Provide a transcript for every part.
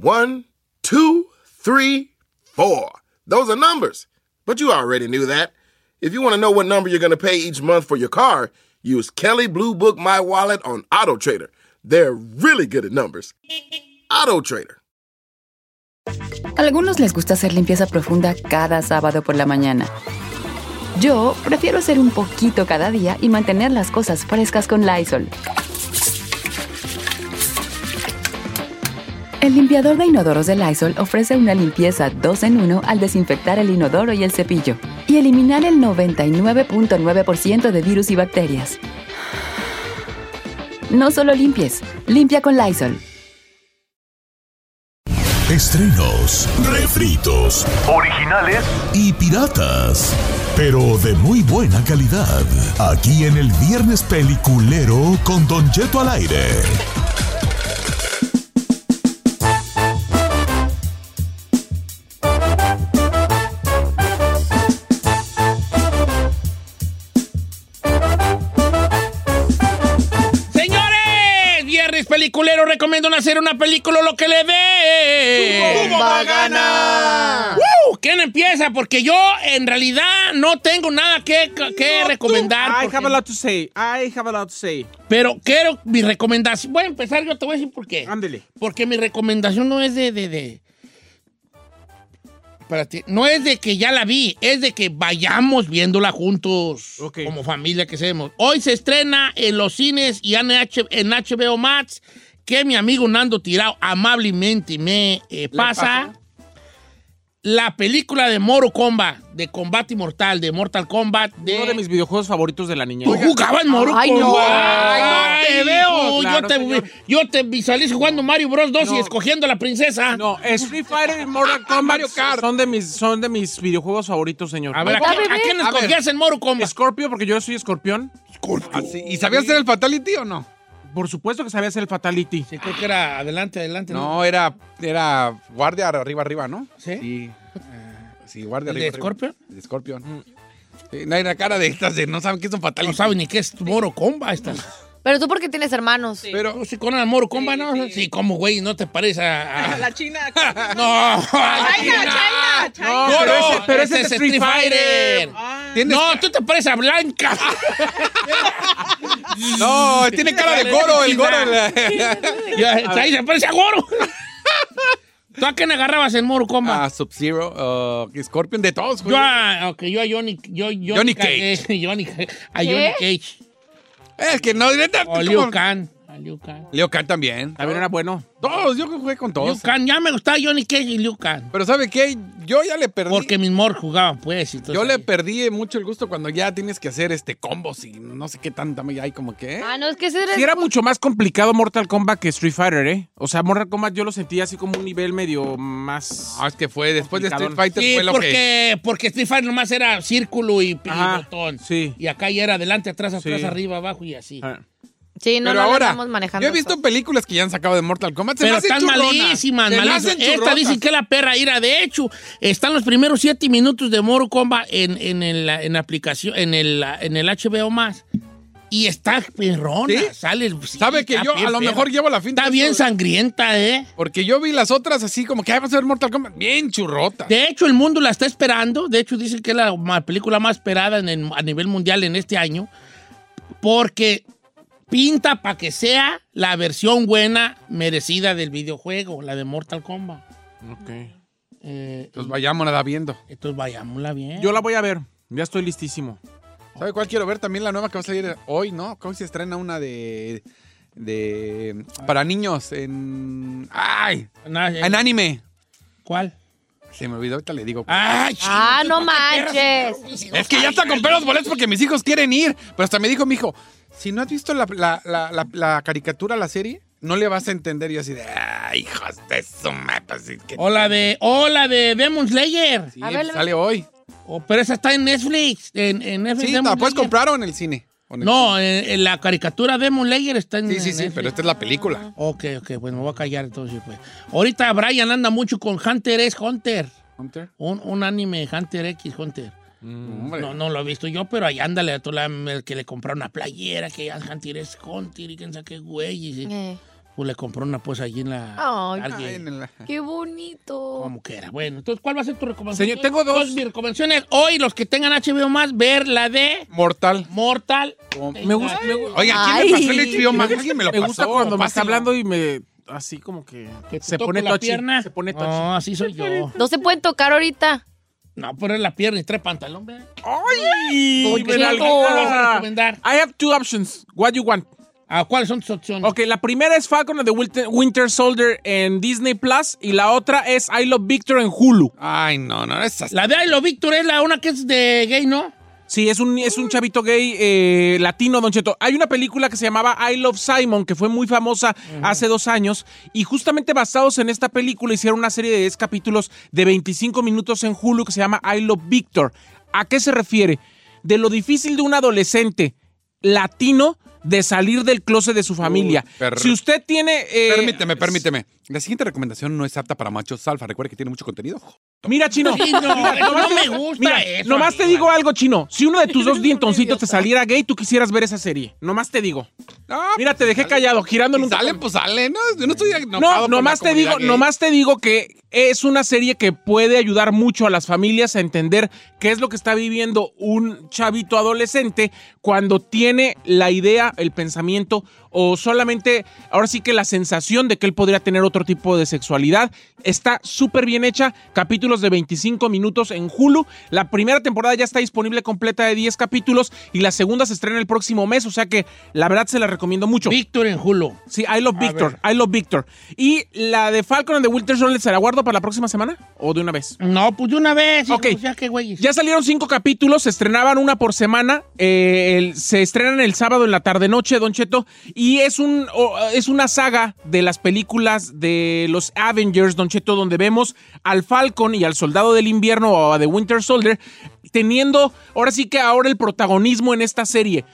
One, two, three, four. Those are numbers. But you already knew that. If you want to know what number you're going to pay each month for your car, use Kelly Blue Book My Wallet on Auto Trader. They're really good at numbers. Auto Trader. Algunos les gusta hacer limpieza profunda cada sábado por la mañana. Yo prefiero hacer un poquito cada día y mantener las cosas frescas con Lysol. El limpiador de inodoros de Lysol ofrece una limpieza 2 en 1 al desinfectar el inodoro y el cepillo y eliminar el 99.9% de virus y bacterias. No solo limpies, limpia con Lysol. Estrenos, refritos, Originales y piratas, pero de muy buena calidad. Aquí en el Viernes Peliculero con Don Jeto al aire. Peliculero, recomiendo hacer una película lo que le dé. va a ganar! ¡Woo! ¿Quién empieza? Porque yo en realidad no tengo nada que, que recomendar. I porque- have a lot to say. I have a lot to say. Pero quiero mi recomendación. Voy a empezar, yo te voy a decir por qué. Ándele. Porque mi recomendación no es de. de, de- Espérate, no es de que ya la vi, es de que vayamos viéndola juntos como familia que seamos. Hoy se estrena en los cines y en, H- en HBO Max que mi amigo Nando Tirao amablemente me eh, pasa. La película de Moro Kombat, de combate mortal, de Mortal Kombat, de... Uno de mis videojuegos favoritos de la niñez. ¿Tú jugabas Moro Ay, no. Ay, no te veo. Claro, yo, te, yo te visualizo jugando Mario Bros 2 y escogiendo a la princesa. No, Street Fighter y Mortal Kombat son de mis son de mis videojuegos favoritos, señor. A ver, ¿a, quién- a quién escogías en Moro Kombat? Scorpio porque yo soy escorpión. Así, ¿Y sabías hacer el Fatality o no? Por supuesto que sabía hacer el Fatality. Sí, creo que era adelante, adelante. No, era, era guardia arriba, arriba, ¿no? ¿Sí? Sí, Eh, sí guardia ¿El arriba. de arriba. Scorpion? De Scorpion. Sí, no hay una cara de estas de no saben qué es un Fatality. No sabe ni qué es Moro Kombat. Esta. Pero tú porque tienes hermanos. Pero, No, sí, con el Moro Kombat, ¿no? Sí, como, güey, no te parece a... a- La China. No, China, China, China. No, Pero no, ese- pero ese ese es Street Fighter. tienes- No, tú te pareces a Blanca. no, tiene cara de Goro, el Goro. Ahí se parece a Goro. ¿Tú a quién agarrabas en Moro Kombat? Ah, Sub-Zero, uh, Scorpion, de todos. güey. Yo a, yo a Johnny, yo, Johnny, Johnny Cage. Johnny, a Johnny Cage. Es que no, neta, O ¿cómo? Liu Kang. Liu Kang. Leo Khan también. También era bueno. Todos, yo jugué con Liu todos. Kang, ya me gustaba Johnny Cage y Liu Kang. Pero ¿sabe qué? Yo ya le perdí. Porque mis mor jugaban, pues. y todo Yo le perdí mucho el gusto cuando ya tienes que hacer este combos y no sé qué tanta hay como que. ¿eh? Ah, no, es que ese Sí, era mucho más complicado Mortal Kombat que Street Fighter, ¿eh? O sea, Mortal Kombat yo lo sentía así como un nivel medio más... Ah, es que fue después de Street. Fighter Sí, fue lo que. porque, porque Street Fighter nomás era círculo y, y Ajá, botón. sí. Y acá ya era adelante, atrás, atrás, Sí. arriba, abajo y así. Ah. Sí, no, Pero no ahora, estamos manejando. yo he visto películas que ya han sacado de Mortal Kombat. Se Pero están malísimas, malísimas. Esta dicen que es la perra ira. De hecho, están los primeros siete minutos de Moro Kombat en, en, el, en la aplicación, en el, en el HBO más. Y está perrona. ¿Sí? Sale, sí, ¿Sabe que yo a lo perra. mejor llevo la finta? Está bien sangrienta, ¿eh? Porque yo vi las otras así como que "Ay, vamos a ver Mortal Kombat. Bien churrota. De hecho, el mundo la está esperando. De hecho, dicen que es la película más esperada en el- a nivel mundial en este año. Porque pinta para que sea la versión buena, merecida del videojuego, la de Mortal Kombat. Ok. Eh, Entonces vayámonos a viendo. entonces vayámosla bien. Yo la voy a ver. Ya estoy listísimo. ¿Sabe cuál quiero ver? También la nueva que va a salir hoy, ¿no? ¿Cómo se estrena una de. de. para niños en. ¡Ay! Eh, En anime. ¿Cuál? Se me olvidó, ahorita le digo. ¡Ay, Ah, no manches. Es que ya está compré los boletos porque mis hijos quieren ir. Pero hasta me dijo mi hijo, si no has visto la, la- la- la- la caricatura, la serie, no le vas a entender. Y yo así de, ¡ay, hijos de su pues, que- O la de, o la de Demon Slayer. Sí, A ver, sale hoy. O- pero esa está en Netflix. En, en Netflix Sí, ¿la puedes comprar o en el cine? ¿O en el No, en, en la caricatura Demon Slayer está en? Sí, sí, en sí, Netflix. pero esta es la película. Ok, ok, pues me voy a callar entonces. Pues. Ahorita Brian anda mucho con Hunter x Hunter. Hunter. Un, un anime, Hunter X Hunter. Hombre. No, no lo he visto yo, pero ahí ándale a todo la- el que le compraron una playera, que ya Hunter x Hunter y quién sabe qué güey. y sí. Eh, Pues le compró una pues allí en la... Ay, alguien, Ay, en la- Qué bonito. como que era. Bueno, entonces, ¿cuál va a ser tu recomendación? Señor, tengo dos. Mis recomendaciones. Hoy, los que tengan HBO más, ver la de Mortal. Mortal. Me gusta, me, Oiga, ¿quién Ay. me pasó el HBO Max? ¿Alguien me lo me pasó? gusta cuando me está hablando y me. Así como que. Se pone la pierna. Se pone touchy. No, así soy yo. No se pueden tocar ahorita. No, pero la pierna y trae pantalón, ¿verdad? ¡Ay! Me qué la- rico. ¿Cuál vas a recomendar? I have two options. What you want? Ah, ¿Cuáles son tus opciones? Ok, la primera es Falcon and the Winter, Soldier en Disney Plus y la otra es I Love Victor en Hulu. Ay, no, no, esas. La de I Love Victor es la una que es de gay, ¿no? Sí, es un, es un chavito gay eh, latino, Don Cheto. Hay una película que se llamaba I Love Simon, que fue muy famosa hace dos años, y justamente basados en esta película hicieron una serie de 10 capítulos de 25 minutos en Hulu que se llama I Love Victor. ¿A qué se refiere? De lo difícil de un adolescente latino de salir del closet de su familia. si usted tiene... eh, Permíteme, permíteme. La siguiente recomendación no es apta para machos alfa. Recuerde que tiene mucho contenido. Mira, Chino. Sí, no, me gusta mira, eso, Nomás te digo algo, Chino. Si uno de tus dos dientoncitos te saliera gay, tú quisieras ver esa serie. Nomás te digo. Ah, Mira, te dejé callado, girando en un... Salen, pues salen. No, yo no estoy No, nomás te digo, gay. nomás te digo que es una serie que puede ayudar mucho a las familias a entender qué es lo que está viviendo un chavito adolescente cuando tiene la idea, el pensamiento o solamente, ahora sí que la sensación de que él podría tener otro tipo de sexualidad. Está súper bien hecha, capítulos de 25 minutos en Hulu. La primera temporada ya está disponible completa de 10 capítulos y la segunda se estrena el próximo mes, o sea que la verdad se la recomiendo mucho. Víctor en Hulu. Sí, I Love Victor. I Love Victor. ¿Y la de Falcon and the Winter Soldier se la guardo para la próxima semana? ¿O de una vez? No, pues de una vez. Ok. hijo, Ya que güeyes. Ya salieron cinco capítulos, se estrenaban una por semana. eh, el- se estrenan el sábado en la tarde-noche, Don Cheto. Y es, un, es una saga de las películas de los Avengers, Don Cheto, donde vemos al Falcon y al Soldado del Invierno o a The Winter Soldier teniendo, ahora sí que ahora el protagonismo en esta serie.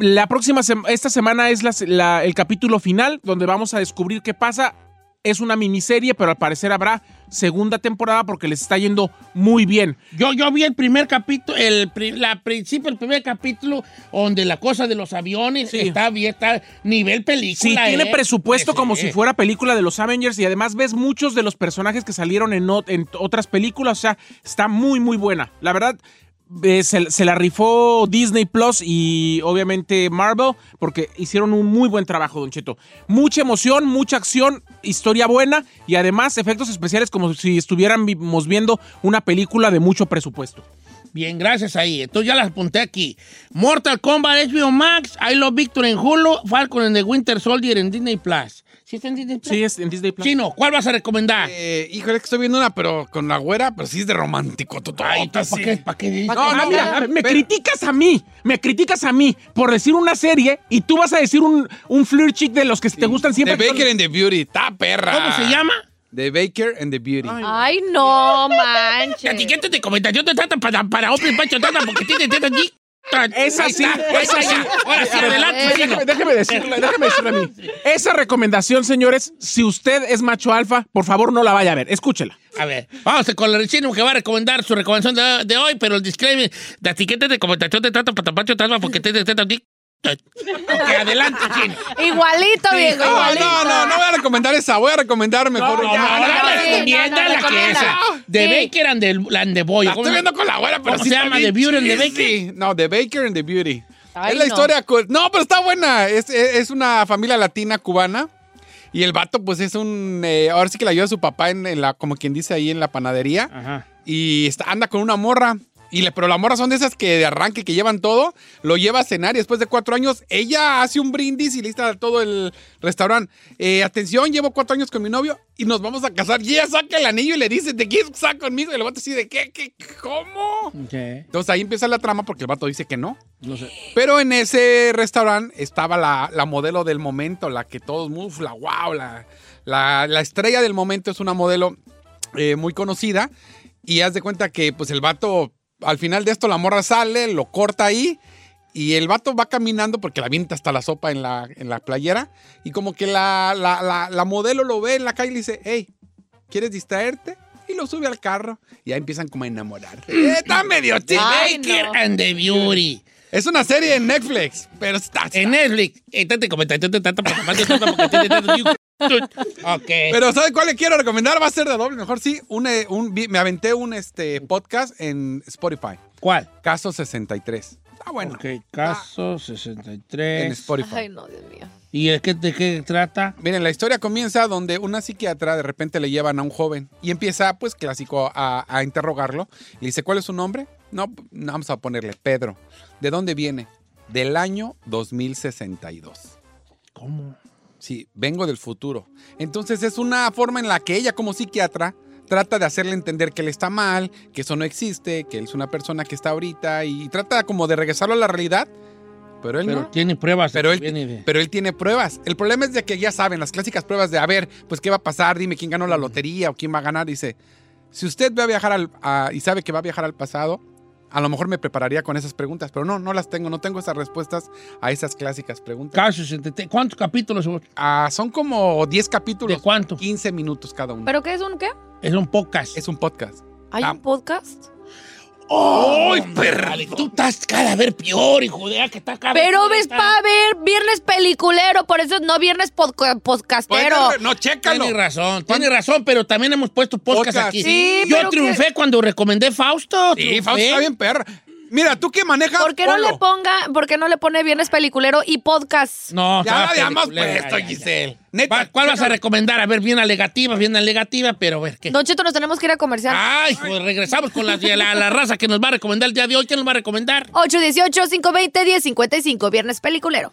La próxima esta semana es la- el capítulo final, donde vamos a descubrir qué pasa. Es una miniserie, pero al parecer habrá segunda temporada porque les está yendo muy bien. Yo, yo vi el primer capítulo, el la principio, el primer capítulo, donde la cosa de los aviones Sí. está bien, está nivel película. Sí, tiene ¿eh? presupuesto Sí, como sí. si fuera película de los Avengers y además ves muchos de los personajes que salieron en, en otras películas. O sea, está muy, muy buena. La verdad, eh, se, se la rifó Disney Plus y obviamente Marvel porque hicieron un muy buen trabajo, Don Cheto. Mucha emoción, mucha acción, historia buena y además efectos especiales como si estuviéramos viendo una película de mucho presupuesto. Bien, gracias ahí. Entonces ya las apunté aquí. Mortal Kombat HBO Max, I Love Victor en Hulu, Falcon and the Winter Soldier en Disney Plus. ¿Sí está en Disney Plus? Sí, es en Disney Plus. Chino, ¿cuál vas a recomendar? Eh, híjole, que estoy viendo una, pero con la güera, pero sí es de romántico. Toto, Ay, ¿tú ¿para qué? ¿Para qué? No, no, mira, a ver, me Pero- criticas a mí, me criticas a mí por decir una serie y tú vas a decir un, un flirt chick de los que te gustan siempre. The son- Baker and the Beauty. Está perra. ¿Cómo se llama? The Baker and the Beauty. Ay, no manches. La etiqueta de comentación te trata para, para Open Pancho Tata porque tiene teta. Esa sí, esa sí. Ahora sí, adelante. Déjeme, déjeme decirle, déjeme decirle a mí. Esa recomendación, señores, si usted es macho alfa, por favor no la vaya a ver. Escúchela. A ver, vamos con el chino que va a recomendar su recomendación de, de hoy, pero el disclaimer, la etiqueta de comentación te trata para Pancho Tata porque allí. Ok, adelante, chino. Igualito, viejo, No, igualito. no, no, no voy a recomendar esa. Voy a recomendar mejor. No, no, no, recomienda no, no, la que esa. De. Baker and the, and the Boy. La ¿Cómo estoy se- viendo con la güera, pero ¿Cómo sí se llama? ¿The Beauty and the cheesy. No, The Baker and the Beauty. Ay, es la no. historia. No, pero está buena. Es, es- es una familia latina cubana. Y el vato, pues es un. eh, ahora sí que le ayuda a su papá en, en la, como quien dice ahí en la panadería. Ajá. Y está, anda con una morra. Y le, pero las morras son de esas que de arranque, que llevan todo, lo lleva a cenar y después de cuatro años, ella hace un brindis y lista todo el restaurante. Eh, atención, llevo cuatro años con mi novio y nos vamos a casar. Y ella saca el anillo y le dice, ¿te quieres casar conmigo? Y el vato así de, ¿qué? ¿Qué? ¿Cómo? Entonces ahí empieza la trama porque el vato dice que no. no sé. Pero en ese restaurante estaba la, la modelo del momento, la que todos, uf, la wow, la, la, la estrella del momento es una modelo eh, muy conocida. Y haz de cuenta que pues el vato, al final de esto la morra sale, lo corta ahí. Y el vato va caminando porque la avienta hasta la sopa en la, en la playera. Y como que la, la, la, la modelo lo ve en la calle y le dice, hey, ¿quieres distraerte? Y lo sube al carro. Y ahí empiezan como a enamorarse. Eh, Está medio Baker no. and the Beauty. Es una serie en Netflix, pero está... En Netflix. Eh, tete comentación te trata para Pancho Tata porque tiene teta allí. ok. Pero ¿sabe cuál le quiero recomendar? Va a ser de doble. Mejor sí, un, eh, un- me aventé un este, podcast en Spotify. ¿Cuál? Caso 63. Está bueno. Ok, caso 63. En Spotify. Ay, no, Dios mío. ¿Y de qué, de qué trata? Miren, la historia comienza donde una psiquiatra de repente le llevan a un joven y empieza, pues clásico, a, a interrogarlo. Le dice, ¿cuál es su nombre? No, no, vamos a ponerle Pedro. ¿De dónde viene? Del año 2062. ¿Cómo? Sí, vengo del futuro. Entonces es una forma en la que ella como psiquiatra trata de hacerle entender que él está mal, que eso no existe, que él es una persona que está ahorita y trata como de regresarlo a la realidad. Pero él Pero no. tiene pruebas. Pero él, de- pero él tiene pruebas. El problema es de que ya saben, las clásicas pruebas de, a ver, pues qué va a pasar, dime quién ganó la lotería o quién va a ganar. Dice, si usted va a viajar al, a- y sabe que va a viajar al pasado, a lo mejor me prepararía con esas preguntas, pero no, no las tengo, no tengo esas respuestas a esas clásicas preguntas. Caso 63. ¿Cuántos capítulos son? Ah, son como 10 capítulos. ¿De cuánto? 15 minutos cada uno. ¿Pero qué es un qué? Es un podcast. es un podcast. ¿Hay Ah. un podcast? ¡Ay, perra! Tú estás cada vez peor, hijo de... ah, que está cada vez Pero ves para ver viernes peliculero, por eso no viernes podca- podcastero. Puede- No, chécalo. Tienes razón, tienes razón, pero también hemos puesto podcast, Podcast. aquí. Sí, Yo triunfé cuando recomendé Fausto. Sí, triunfé. Fausto está bien perra. Mira, tú que manejas. ¿Por qué no le ponga, por qué no le pone viernes peliculero y podcast? No, Ya habíamos peliculera, puesto, ya, ya. Giselle. Neta, ¿Cuál vas a recomendar? A ver, bien alegativa, bien alegativa, pero a ver, ¿qué? Don Cheto, nos tenemos que ir a comercial. Ay, pues regresamos con la, la, la raza que nos va a recomendar el día de hoy. ¿Quién nos va a recomendar? 818-520-1055, viernes peliculero.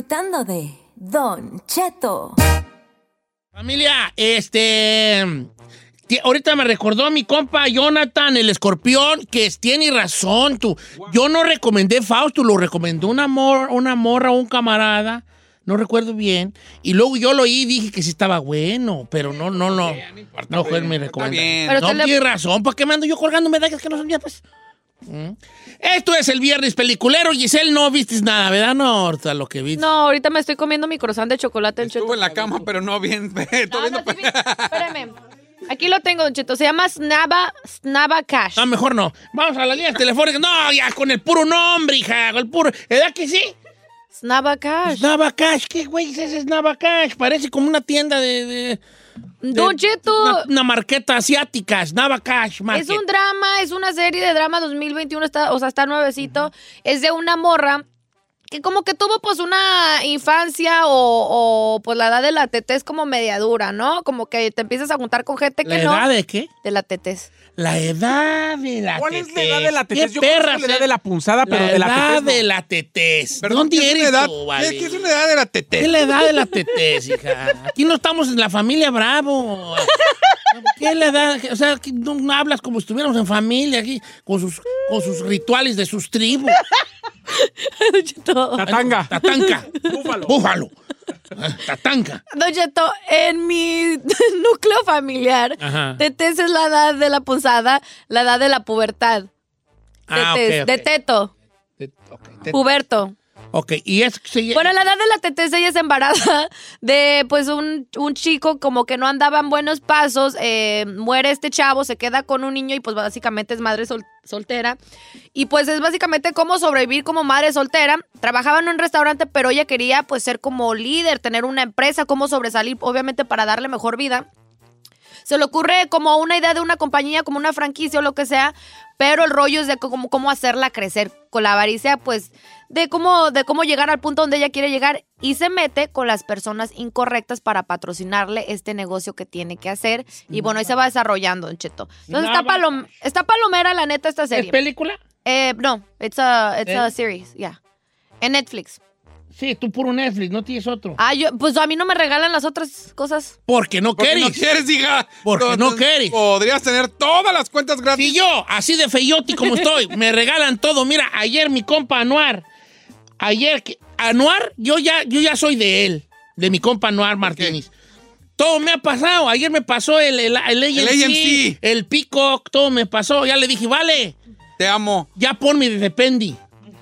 Disfrutando de Don Cheto. Familia, este. Ahorita me recordó mi compa Jonathan, el escorpión, que es- tiene razón. Tú. Yo no recomendé Fausto, lo recomendó una, mor- una morra o un camarada. No recuerdo bien. Y luego yo lo oí y dije que sí estaba bueno, pero no, no, no. No fue mi recomendación. bien. Pero No, usted le- tiene razón. ¿Para qué me ando yo colgando medallas que no son ya, pues? Mm. Esto es el viernes peliculero. Giselle, no viste nada, ¿verdad? No, ahorita lo que viste. No, ahorita me estoy comiendo mi croissant de chocolate en Estuvo en la cama, pero no bien. Estoy No, viendo- no, sí, sí. Espérame. Aquí lo tengo, Don Cheto. Se llama Snaba, Snaba Cash. No, mejor no. Vamos a las líneas telefónicas. No, ya con el puro nombre, hija. Con el puro. ¿Verdad que sí? Snaba Cash. Nava Cash. ¿Qué güey es ese Nava Cash? Parece como una tienda de. de- Don Cheto. Una, una marqueta asiática. Nava Cash. Es un drama, es una serie de drama 2021, está, o sea, está nuevecito. Es de una morra que como que tuvo pues una infancia o, o, pues la edad de la tetez como media dura, ¿no? Como que te empiezas a juntar con gente que ¿La no. edad de qué? De la tetez. La edad de la ¿Cuál es la tetez. edad de la ¿Qué tetez? Yo perra conozco la edad de la punzada, pero la de la edad tetez no. de la tetez. Perdón, ¿Dónde ¿qué es eres edad? tú, ¿Qué- vale? ¿Qué es una edad de la tete? ¿Qué es la edad de la tetez, hija? Aquí no estamos en la familia Bravo. ¿Qué es la edad? O sea, no, no hablas como si estuviéramos en familia aquí, con sus, con sus rituales de sus tribus. Cheto. Tatanga. Tatanca. Búfalo. Búfalo. Ah, Tatanca. Don Cheto, en mi núcleo familiar, Ajá. tetez es la edad de la punzada, la edad de la pubertad. Ah, de teto, te- puberto. Ok, y es se Bueno, la edad de la tetez ella se embaraza de pues un, un chico como que no andaba en buenos pasos, eh, muere este chavo, se queda con un niño y pues básicamente es madre sol- soltera. Y pues es básicamente cómo sobrevivir como madre soltera. Trabajaba en un restaurante, pero ella quería pues ser como líder, tener una empresa, cómo sobresalir, obviamente para darle mejor vida. Se le ocurre como una idea de una compañía, como una franquicia o lo que sea, pero el rollo es de cómo hacerla crecer. Con la avaricia, pues, de cómo, de cómo llegar al punto donde ella quiere llegar y se mete con las personas incorrectas para patrocinarle este negocio que tiene que hacer. Y bueno, ahí se va desarrollando, Don Cheto. Entonces está, palom- está palomera, la neta, esta ¿Es serie. película? Eh, no, it's a, it's a ¿Eh? series, yeah. En Netflix. Sí, tú puro Netflix, no tienes otro. Ah, yo, pues a mí no me regalan las otras cosas. Porque no Porque quieres. no quieres, hija. Porque no Entonces, quieres. Podrías tener todas las cuentas gratis. Si yo, así de feyoti como estoy, me regalan todo. Mira, ayer mi compa Anuar, ayer, que- Anuar, yo ya, yo ya soy de él, de mi compa Anuar Martínez. Todo me ha pasado. Ayer me pasó el, el, el AMC, AMC. el Peacock, todo me pasó. Ya le dije, vale, Te amo. ya ponme de Dependi.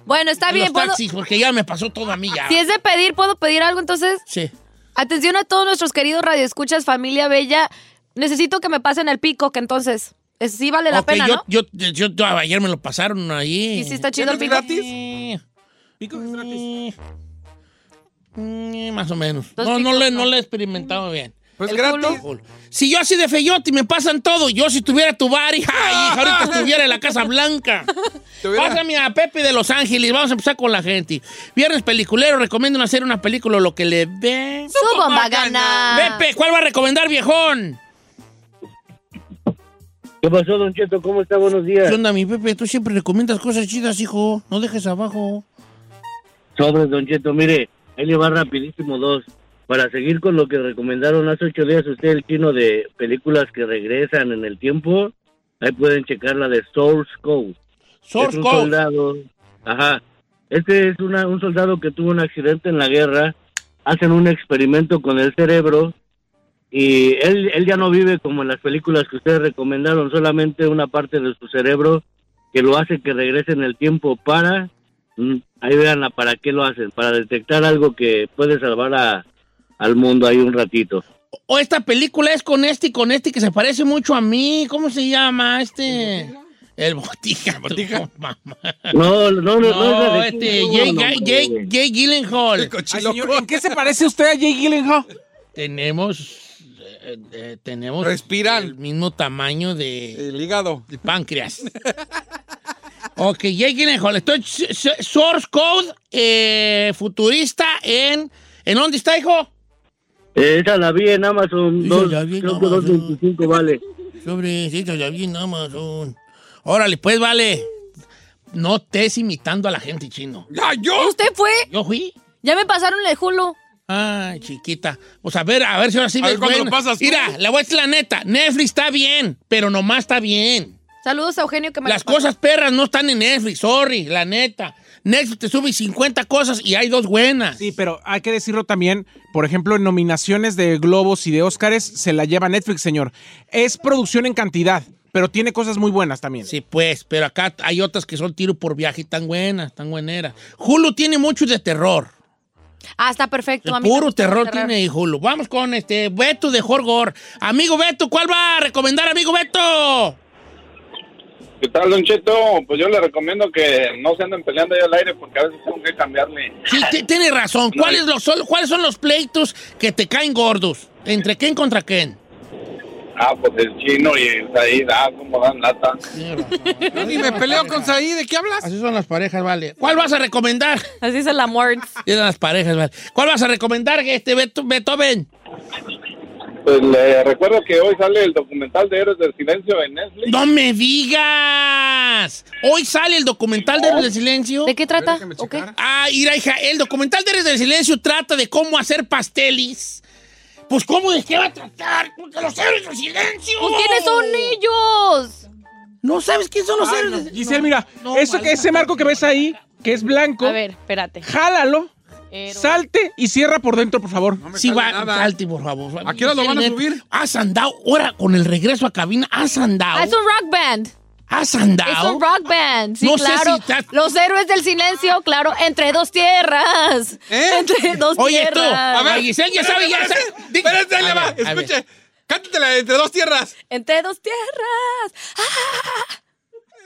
Bueno, está En bien. los ¿puedo- taxis, porque ya me pasó todo a mí ya. si es de pedir, ¿puedo pedir algo entonces? Sí. Atención a todos nuestros queridos radioescuchas, familia bella. Necesito que me pasen el pico, que entonces es- sí vale la pena, yo, ¿no? yo, yo- yo- ayer me lo pasaron ahí. Y sí está chido ¿Ya el pico. gratis? Eh, Pico es gratis. más o menos. No, no, le, no. le he experimentado bien. Pues El gratis. culo. Si yo así de feyote me pasan todo, yo si tuviera tu bar, hija, hija, ahorita estuviera en la Casa Blanca. Pásame a Pepe de Los Ángeles, vamos a empezar con la gente. Viernes peliculero, recomiendo hacer una película, lo que le ve. Su bomba gana. Pepe, ¿cuál va a recomendar, viejón? ¿Qué pasó, Don Cheto? ¿Cómo está? Buenos días. ¿Qué onda, mi Pepe? Tú siempre recomiendas cosas chidas, hijo. No dejes abajo. Sobre, Don Cheto, mire, ahí le va rapidísimo dos. Para seguir con lo que recomendaron hace ocho días usted, el chino de películas que regresan en el tiempo, ahí pueden checar la de Source Code. Source es un Code. soldado, ajá, este es una, un soldado que tuvo un accidente en la guerra, hacen un experimento con el cerebro y él, él ya no vive como en las películas que ustedes recomendaron, solamente una parte de su cerebro que lo hace que regrese en el tiempo para, ahí vean para qué lo hacen, para detectar algo que puede salvar a, al mundo ahí un ratito. O esta película es con este y con este que se parece mucho a mí. ¿Cómo se llama este? El Botija. tu mamá. No, no, no, no, este, Jay, Gyllenhaal. Ay, señor, ¿En qué se parece usted a Jay Gyllenhaal? Tenemos, eh, eh, tenemos Respiran. el mismo tamaño de El hígado. el páncreas. ok, Jay Gyllenhaal. Estoy Source Code eh, futurista en... ¿En dónde está, hijo? Esa la vi en Amazon, dos, la vi en creo que Amazon. 2.25 vale. Sobre, sí, ya vi en Amazon. Órale, pues, vale. No estés imitando a la gente chino. ¡Ya, yo! ¿Usted fue? Yo fui. Ya me pasaron el Hulu. Ay, chiquita. Pues a ver, a ver si ahora sí A ves ver, ¿cuándo buena. lo pasas? Mira, le voy a decir la neta. Netflix está bien, pero nomás está bien. Saludos a Eugenio que me Las cosas perras no están en Netflix, sorry, la neta. Netflix te sube 50 cosas y hay dos buenas. Sí, pero hay que decirlo también, por ejemplo, en nominaciones de Globos y de Óscares se la lleva Netflix, señor. Es producción en cantidad, pero tiene cosas muy buenas también. Sí, pues, pero acá hay otras que son tiro por viaje y tan buenas, tan bueneras. Hulu tiene mucho de terror. Ah, está perfecto. El puro terror tiene Hulu. Vamos con este Beto de Horgor. Amigo Beto, ¿cuál va a recomendar, amigo Beto? ¿Qué tal, Don Cheto? Pues yo le recomiendo que no se anden peleando ahí al aire porque a veces tengo que cambiarle. Sí, ti- tiene razón. ¿Cuáles, los, son, ¿Cuáles son los pleitos que te caen gordos? ¿Entre quién contra quién? Ah, pues el chino y el Said, ah, como dan lata. Yo ni me peleo con Saí, ¿de qué hablas? Así son las parejas, vale. ¿Cuál vas a recomendar? Así es el amor. Eran las parejas, vale. ¿Cuál vas a recomendar, este Beto- Beethoven? Pues le recuerdo que hoy sale el documental de Héroes del Silencio en Netflix. ¡No me digas! Hoy sale el documental de Héroes del Silencio. ¿De qué trata? Ah, mira, hija, el documental de Héroes del Silencio trata de cómo hacer pasteles. Pues, ¿cómo de qué va a tratar? Porque los Héroes del Silencio. Pues, ¿quiénes son ellos? ¿No sabes quiénes son los Ay, Héroes no. del Silencio? Giselle, mira, No, eso que ese marco que ves ahí, que es blanco, A ver, espérate. jálalo, Héroe. salte y cierra por dentro, por favor. No me Sí, sale va, nada. salte, por favor. ¿A qué hora lo van a subir? Has andado, ahora con el regreso a cabina, has andado. Ah, es un rock band. Has andado. Es un rock band. Sí, No sé claro. si estás- Los héroes del silencio, claro. Entre dos tierras. ¿Eh? Entre dos Oye, tú, tierras. a ver, Giselle ya sabe, ya sabe. Espérate, ahí va. Escuche. Cántatela entre dos tierras. Entre dos tierras.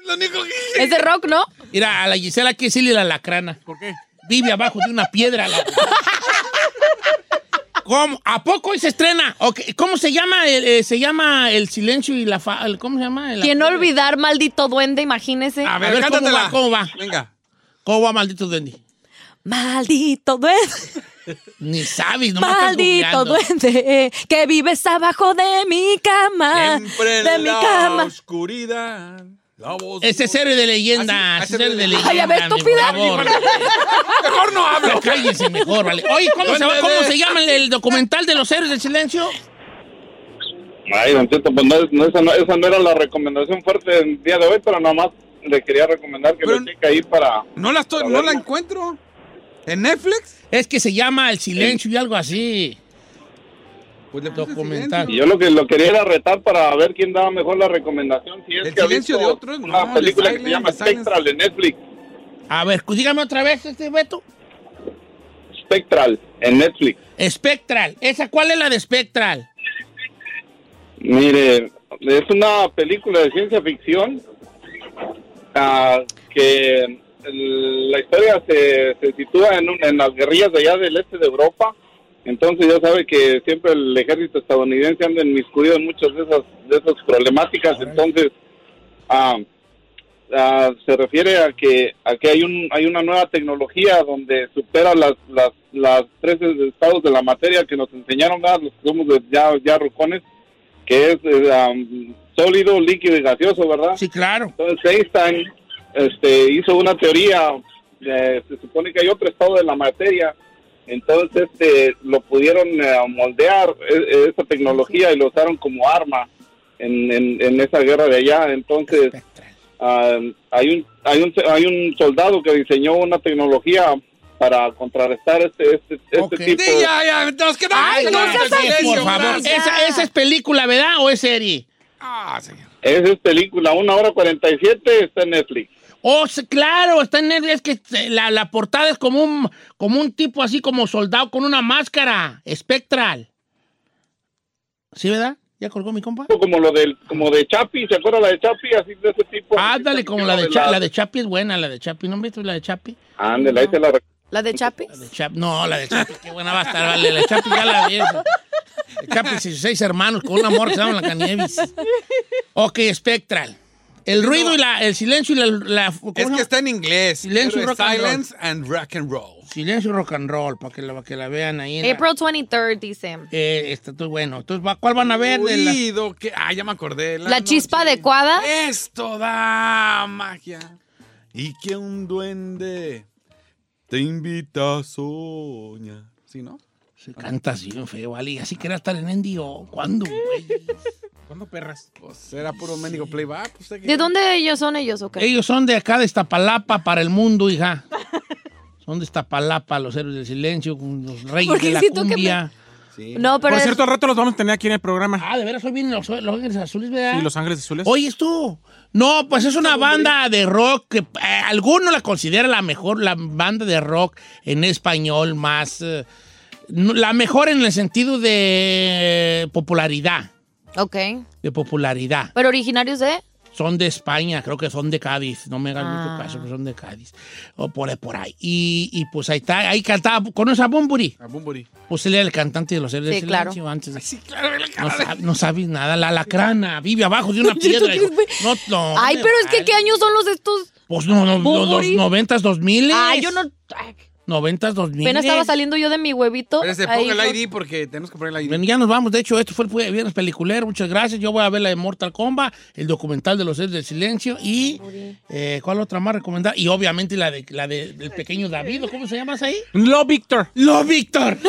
Lo único que... Es de rock, ¿no? Mira, a la Gisela hay que decirle la lacrana. ¿Por qué? Vive abajo de una piedra. la- ¿Cómo? ¿A poco hoy se estrena? Ok, ¿Cómo se llama? El, eh, se llama El Silencio y la... Fa ¿Cómo se llama? El- ¿Quién no olvidar, maldito duende? Imagínese. A A ver, ver, ¿cómo va? ¿Cómo va? Venga. ¿Cómo va, maldito Dandy? Maldito duende. Ni sabes, estás Maldito duende. Que vives abajo de mi cama. Siempre en de mi la cama. oscuridad. La voz Ese es héroe de leyenda. Sí, ese es héroe de Ay, a ver, estúpida. favor. Mejor no hablo. Pero cállese mejor, vale. Oye, ¿cómo, se, va- cómo se llama el, documental de los héroes del silencio? Ay, Don Cheto, pues no, no, esa, no, esa no era la recomendación fuerte del día de hoy, pero nada más le quería recomendar que Pero- lo cheque ahí para... No la, estoy, para no la encuentro. ¿En Netflix? Es que se llama El Silencio y algo así. Pues le puse Documental. Y yo lo que lo quería era retar para ver quién daba mejor la recomendación. Si es El que ha silencio visto de otros, una no, película que se llama Spectral de Netflix. A ver, dígame otra vez, este Beto. Spectral, en Netflix. Spectral. ¿Esa cuál es la de Spectral? Mire, es una película de ciencia ficción ah, que la historia se, se sitúa en, un- en las guerrillas de allá del este de Europa. Entonces ya sabe que siempre el ejército estadounidense anda inmiscuido en muchas de esas, de esas problemáticas. Entonces ah, ah, se refiere a que, a que hay, un, hay una nueva tecnología donde supera las, las, las tres estados de la materia que nos enseñaron ah, los que somos de- ya, ya rucones que es eh, um, sólido, líquido y gaseoso, ¿verdad? Sí, claro. Entonces Einstein este, hizo una teoría, eh, se supone que hay otro estado de la materia, entonces este, lo pudieron eh, moldear eh, esa tecnología y lo usaron como arma en, en, en esa guerra de allá. Entonces ah, hay un hay un hay un soldado que diseñó una tecnología para contrarrestar este este, este tipo. Sí, ya, ya, nos quedamos Ay, no, este por favor. Esa, esa es película, ¿verdad? ¿O es serie? Ah, señor. Esa es película, una hora 47, está en Netflix. Oh, sí, claro, está en Netflix. Es que eh, la, la portada es como un, como un tipo así como soldado con una máscara espectral. ¿Sí, verdad? ¿Ya colgó mi compa? Como lo del, como de Chapi, ¿se acuerda la de Chapi? Así de ese tipo. Ándale, como la de, Cha- la de Chapi es buena, la de Chapi. ¿No han visto la de Chapi? Ándale, ahí se la ¿La de Chapi? De Chap- no, la de Chapi, qué buena va a estar, vale. La de Chapi ya la vi. esa. De Chapi, 16 hermanos con un amor que se llama la Canievis. Ok, Spectral. El ruido y la, el silencio y la... la- ¿cómo se Es que está en inglés. Silencio rock and roll. Silence and rock and roll. Silencio y rock and roll, para que la, que la vean ahí. en la- April 23rd, dice. Eh, está todo bueno. Entonces, ¿va- ¿cuál van a ver? De la- Oído, que, ah, ya me acordé. La chispa adecuada. Esto da magia. Y que un duende te invita a soñar. ¿Sí, no? Se canta así, feo, vale. Y así quería estar en Endio. ¿Cuándo, güey? ¿Cuándo perras? Pues era puro mendigo playback. pues. ¿De dónde ellos son ellos o qué? Ellos son de acá, de Iztapalapa, para el mundo, hija. Son de Iztapalapa, los héroes del silencio, los reyes Porque de la cumbia. No, pero Por es- cierto, al rato los vamos a tener aquí en el programa. Ah, de veras, hoy vienen los, los Ángeles Azules, ¿verdad? Y Los Ángeles Azules. Oye, tú. No, pues es una banda de rock que eh, alguno la considera la mejor, la banda de rock en español más. eh, la mejor en el sentido de popularidad. Ok. De popularidad. ¿Pero originarios de? Son de España, creo que son de Cádiz. No me hagan Ah. mucho caso, pero son de Cádiz. O por ahí, por ahí. Y, y, pues ahí está, ahí cantaba, ¿conoces a Bumburi? A Bumburi. Pues él era el cantante de los héroes Sí, claro. silencio antes de... Sí, claro, la No, sabes nada, la lacrana vive abajo de una piedra. No, no, Ay, pero es que. ¿qué años son los de estos? Pues no, no, los noventas, dos miles. Ay, yo no. ay, Noventas, dos miles. Apenas estaba saliendo yo de mi huevito. Espérese, Ahí, ponga el ID porque tenemos que poner el ID. Bueno, ya nos vamos. De hecho, esto fue el viernes peliculero. Muchas gracias. Yo voy a ver la de Mortal Kombat, el documental de los héroes del silencio y eh, ¿cuál otra más recomendada? Y obviamente la de la de- del pequeño David. ¿o ¿Cómo se llama ahí? Lo Víctor. Lo Víctor.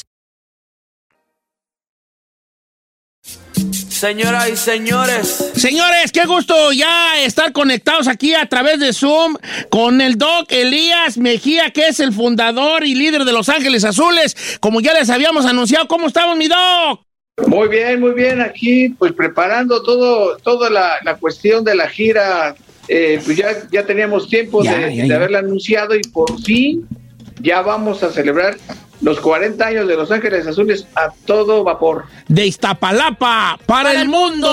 Señoras y señores. Señores, qué gusto ya estar conectados aquí a través de Zoom con el Doc Elías Mejía, que es el fundador y líder de Los Ángeles Azules. Como ya les habíamos anunciado, ¿cómo estamos, mi Doc? Muy bien, muy bien. Aquí, pues preparando todo, toda la, la cuestión de la gira. Eh, pues ya, ya teníamos tiempo Ya, de, ya, de ya. haberla anunciado y por fin ya vamos a celebrar los 40 años de Los Ángeles Azules a todo vapor. De Iztapalapa para, el mundo.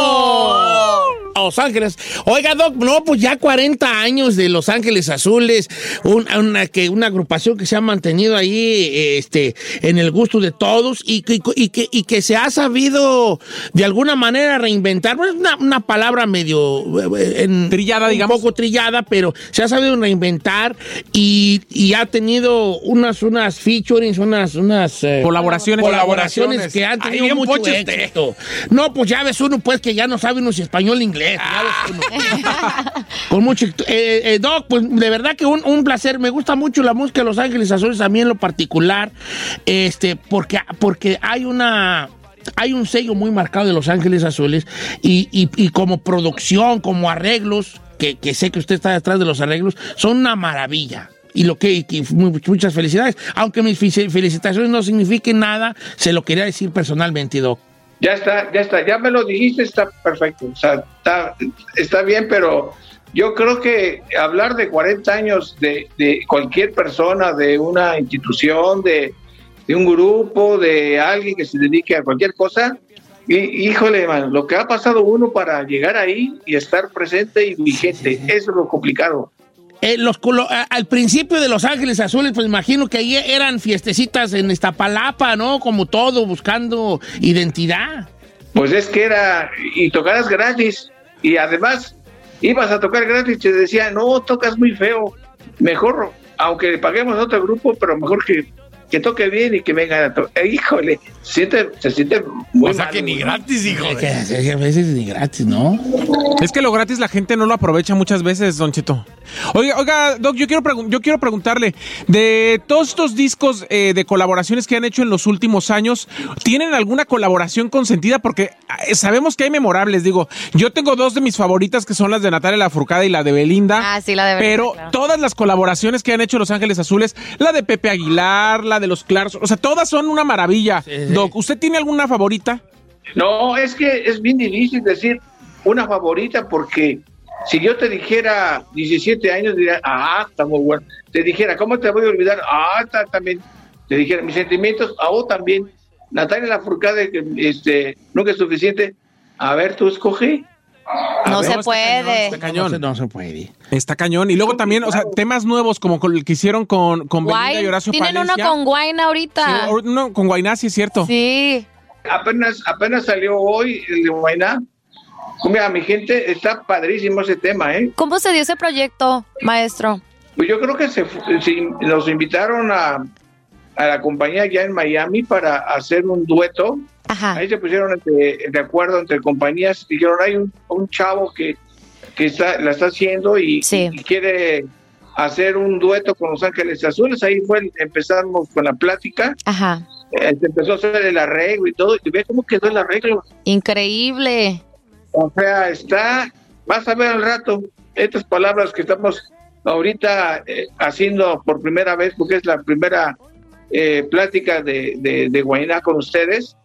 A Los Ángeles. Oiga, Doc, no, pues ya 40 años de Los Ángeles Azules, un- una, que, una agrupación que se ha mantenido ahí este, en el gusto de todos y, que- y que, y que se ha sabido de alguna manera reinventar. Bueno, es una, una palabra medio eh, en- Trillada, un poco trillada, pero se ha sabido reinventar y, y ha tenido unas, unas featurings, unas, unas eh, Colaboraciones. colaboraciones que han tenido mucho pocho usted. éxito. No, pues ya ves uno, pues que ya no sabe uno si español o inglés. ya ves uno. Con mucho. eh, eh, Doc, pues de verdad que un, un placer. Me gusta mucho la música de Los Ángeles Azules, a mí en lo particular, este, porque, porque hay una. Hay un sello muy marcado de Los Ángeles Azules y, y- y como producción, como arreglos, que, que sé que usted está detrás de los arreglos, son una maravilla. Y lo que, y que muchas felicidades. Aunque mis fe- felicitaciones no signifiquen nada, se lo quería decir personalmente, Doc. Ya está, ya está, ya me lo dijiste, está perfecto. O sea, está, está bien, pero yo creo que hablar de 40 años de, de cualquier persona, de una institución, de, de un grupo, de alguien que se dedique a cualquier cosa, y, híjole, man, lo que ha pasado uno para llegar ahí y estar presente y vigente, eso es lo complicado. Eh, los al principio de Los Ángeles Azules, pues imagino que ahí eran fiestecitas en Iztapalapa, ¿no? Como todo, buscando identidad. Pues es que era, y tocaras gratis, y además ibas a tocar gratis, te decía, no, tocas muy feo, mejor, aunque paguemos a otro grupo, pero mejor que, que toque bien y que vengan a tocar. Híjole, se siente, se siente muy O sea mal, que ni ¿no? gratis, hijo. Eh, que a veces ni gratis, ¿no? Es que lo gratis la gente no lo aprovecha muchas veces, Don Cheto. Oiga, oiga, Doc, yo quiero, pregun- yo quiero preguntarle, de todos estos discos eh, de colaboraciones que han hecho en los últimos años, ¿tienen alguna colaboración consentida? Porque eh, sabemos que hay memorables, digo, yo tengo dos de mis favoritas que son las de Natalia Lafourcade y la de Belinda. Ah, sí, la de Belinda, Pero claro. todas las colaboraciones que han hecho Los Ángeles Azules, la de Pepe Aguilar, la de los Claros, o sea, todas son una maravilla. Doc, ¿usted tiene alguna favorita? No, es que es bien difícil decir una favorita porque si yo te dijera 17 años, diría, ah, está muy bueno. Te dijera, ¿cómo te voy a olvidar? Ah, está también. Te dijera, mis sentimientos, ah, oh, también. Natalia Lafourcade, que este, nunca es suficiente. A ver, tú escoge. A No ver. se puede. Está cañón. No se, no se puede. Está cañón. Y luego también, o sea, temas nuevos como con el que hicieron con, con Belinda y. Horacio Tienen uno Palencia. con Wine ahorita. Sí, uno con Guainá, sí es cierto. Sí. Apenas, apenas salió hoy el de Guainá. Mira, mi gente, está padrísimo ese tema, ¿eh? ¿Cómo se dio ese proyecto, maestro? Pues yo creo que se, sí, nos invitaron a, a la compañía ya en Miami para hacer un dueto. Ajá. Ahí se pusieron de, de acuerdo entre compañías. Dijeron, hay un, un chavo que, que está, la está haciendo y, Sí. y quiere hacer un dueto con Los Ángeles Azules. Ahí fue, empezamos con la plática. Ajá. Eh, se empezó a hacer el arreglo y todo. Y ve cómo quedó el arreglo. Increíble. O sea, está, vas a ver al rato estas palabras que estamos ahorita eh, haciendo por primera vez, porque es la primera eh, plática de, de, de Guainá con ustedes.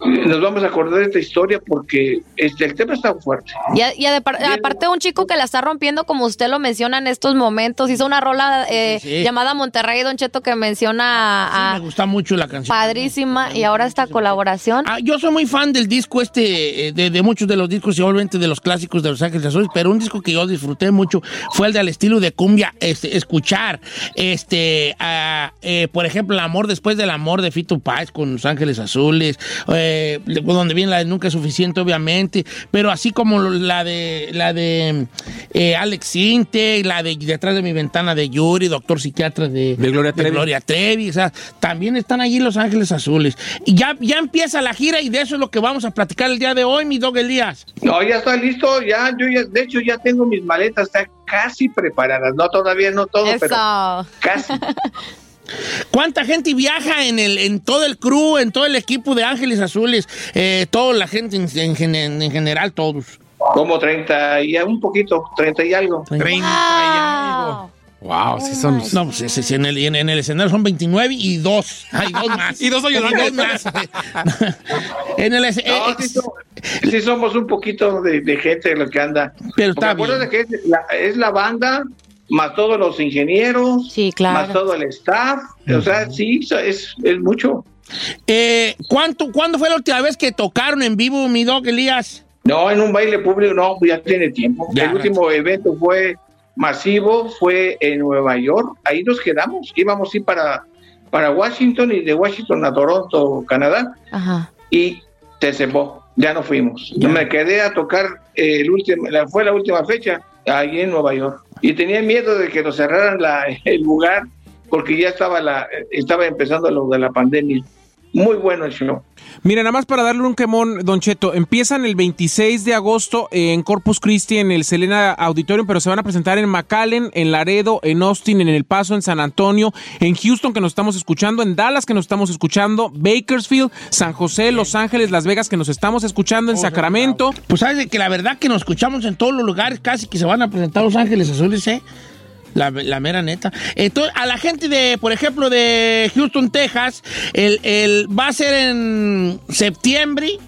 Nos vamos a acordar de esta historia porque este, el tema está fuerte. Y, a- y adepar- aparte un chico que la está rompiendo, como usted lo menciona en estos momentos, hizo una rola eh, Sí, sí. llamada Monterrey, Don Cheto, que menciona a... Me gusta mucho la canción. Padrísima, y ahora esta colaboración. Ah, yo soy muy fan del disco este, eh, de, de muchos de los discos y obviamente de los clásicos de Los Ángeles Azules, pero un disco que yo disfruté mucho fue el del estilo de cumbia, este, escuchar, este, ah, eh, por ejemplo, El amor después del amor de Fito Páez con Los Ángeles Azules, eh, donde viene la de Nunca es suficiente, obviamente, pero así como la de, la de eh, Alex Sinte, la de Detrás de mi ventana de Yuri, Doctor Psiquiatra de, De Gloria Trevi. Gloria Trevi, o sea, también están allí Los Ángeles Azules. Y ya, ya empieza la gira y de eso es lo que vamos a platicar el día de hoy, mi dog Elías. No, ya está listo, ya, yo ya, de hecho ya tengo mis maletas, están casi preparadas, no todavía no todo, pero casi. ¿Cuánta gente viaja en el en todo el crew, en todo el equipo de Ángeles Azules? Eh, toda la gente en, en en general, todos. Como 30 y un poquito, 30 y algo. 30 y algo. Wow, sí son. No, pues ese- ese en, el, en, en el escenario son 29 y dos. Hay dos más. Y dos ayudantes. Más. en el es- No, eh, sí, so- sí somos un poquito de, de gente lo que anda. Pero Porque está bien. que es la, es la banda, más todos los ingenieros, Sí, claro. más todo el staff. O sea, sí, es, es mucho. eh, ¿cuánto, ¿Cuándo fue la última vez que tocaron en vivo, mi dog Elías? No, en un baile público, no, ya tiene tiempo. Ya. el último evento fue masivo, fue en Nueva York. Ahí nos quedamos. Íbamos a ir para, para Washington y de Washington a Toronto, Canadá. Ajá. y te cebó. Ya no fuimos. Ya. Me quedé a tocar el último, fue la última fecha ahí en Nueva York y tenía miedo de que nos cerraran la, el lugar porque ya estaba la estaba empezando lo de la pandemia. Muy bueno el show. Mira, nada más para darle un quemón, Don Cheto, empiezan el 26 de agosto en Corpus Christi, en el Selena Auditorium, pero se van a presentar en McAllen, en Laredo, en Austin, en El Paso, en San Antonio, en Houston, que nos estamos escuchando, en Dallas, que nos estamos escuchando, Bakersfield, San José, Los Ángeles, Las Vegas, que nos estamos escuchando, en Sacramento. Pues sabes de que la verdad que nos escuchamos en todos los lugares, casi que se van a presentar Los Ángeles Azules, ¿eh? La, la mera neta. Entonces, a la gente de, por ejemplo, de Houston, Texas, el, el- va a ser en septiembre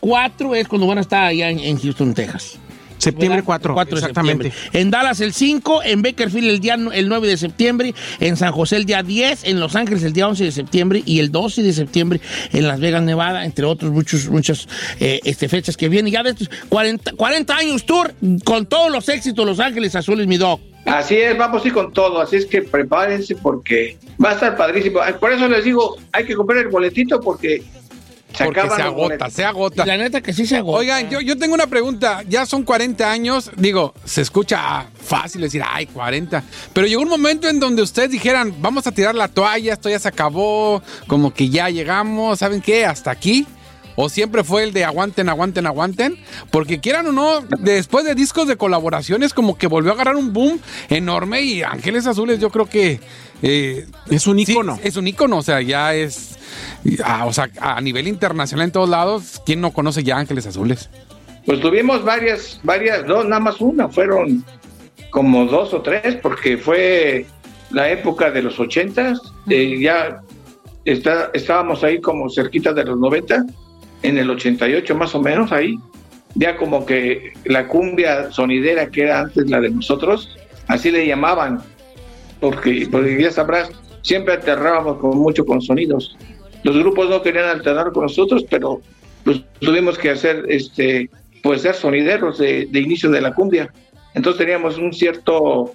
4 es cuando van a estar allá en, en Houston, Texas. Septiembre ¿Verdad? 4, 4 de exactamente. septiembre. En Dallas el 5, en Bakerfield el día el 9 de septiembre, en San José el día 10, en Los Ángeles el día 11 de septiembre y el 12 de septiembre en Las Vegas, Nevada, entre otros muchos, muchas eh, este, fechas que vienen. Ya de estos 40, 40 años tour con todos los éxitos Los Ángeles Azules, mi dog. Así es, vamos a ir con todo, así es que prepárense porque va a estar padrísimo. Por eso les digo, hay que comprar el boletito porque se Porque se agota, se agota. La neta que sí se agota. Oigan, yo, yo tengo una pregunta. Ya son 40 años. Digo, se escucha fácil decir, ay, 40. Pero llegó un momento en donde ustedes dijeran, vamos a tirar la toalla, esto ya se acabó, como que ya llegamos, ¿saben qué? Hasta aquí. O siempre fue el de aguanten, aguanten, aguanten. Porque quieran o no, después de discos de colaboraciones, como que volvió a agarrar un boom enorme. Y Ángeles Azules, yo creo que. Eh, Es un sí, ícono. es un ícono, o sea, ya es. ah, o sea, a nivel internacional en todos lados, ¿quién no conoce ya Ángeles Azules? Pues tuvimos varias, varias, no, nada más una, fueron como dos o tres, porque fue la época de los ochentas, eh, ya está, estábamos ahí como cerquita de los 90, en el 88 más o menos ahí, ya como que la cumbia sonidera que era antes la de nosotros, así le llamaban, porque, porque ya sabrás, siempre aterrábamos con mucho con sonidos. Los grupos no querían alternar con nosotros, pero pues tuvimos que hacer este pues ser sonideros de, de inicio de la cumbia. Entonces teníamos un cierto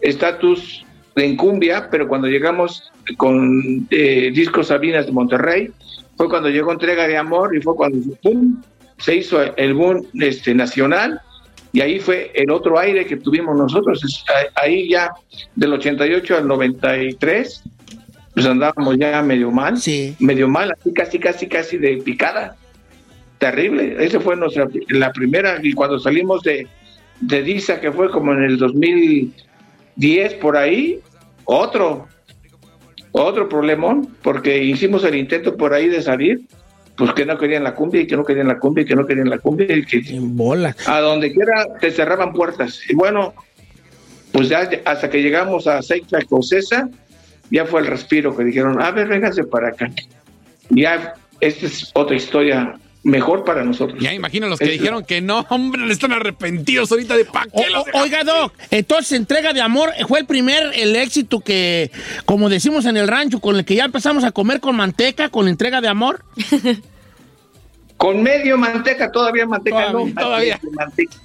estatus en cumbia, pero cuando llegamos con eh, Discos Sabinas de Monterrey, fue cuando llegó Entrega de Amor y fue cuando ¡pum! se hizo el boom este, nacional y ahí fue el otro aire que tuvimos nosotros. Es- Ahí ya del 88 al 93, pues andábamos ya medio mal, medio mal, así casi, casi, casi de picada. Terrible. Esa fue nuestra la primera y cuando salimos de, de Disa, que fue como en el 2010 por ahí, otro, otro problemón, porque hicimos el intento por ahí de salir, pues que no querían la cumbia y que no querían la cumbia y que no querían la cumbia y que bola. a donde quiera te cerraban puertas. Y bueno, pues ya hasta que llegamos a Seita Cosesa, ya fue el respiro que dijeron, a ver, vénganse para acá. Ya esta es otra historia mejor para nosotros. Ya imagino los que Es- dijeron que no, hombre, están arrepentidos ahorita de pa' qué O- oiga, Doc, entonces entrega de amor fue el primer, el éxito que, como decimos en el rancho, con el que ya empezamos a comer con manteca, con entrega de amor. Con medio manteca, todavía manteca Todavía, no. todavía. Manteca.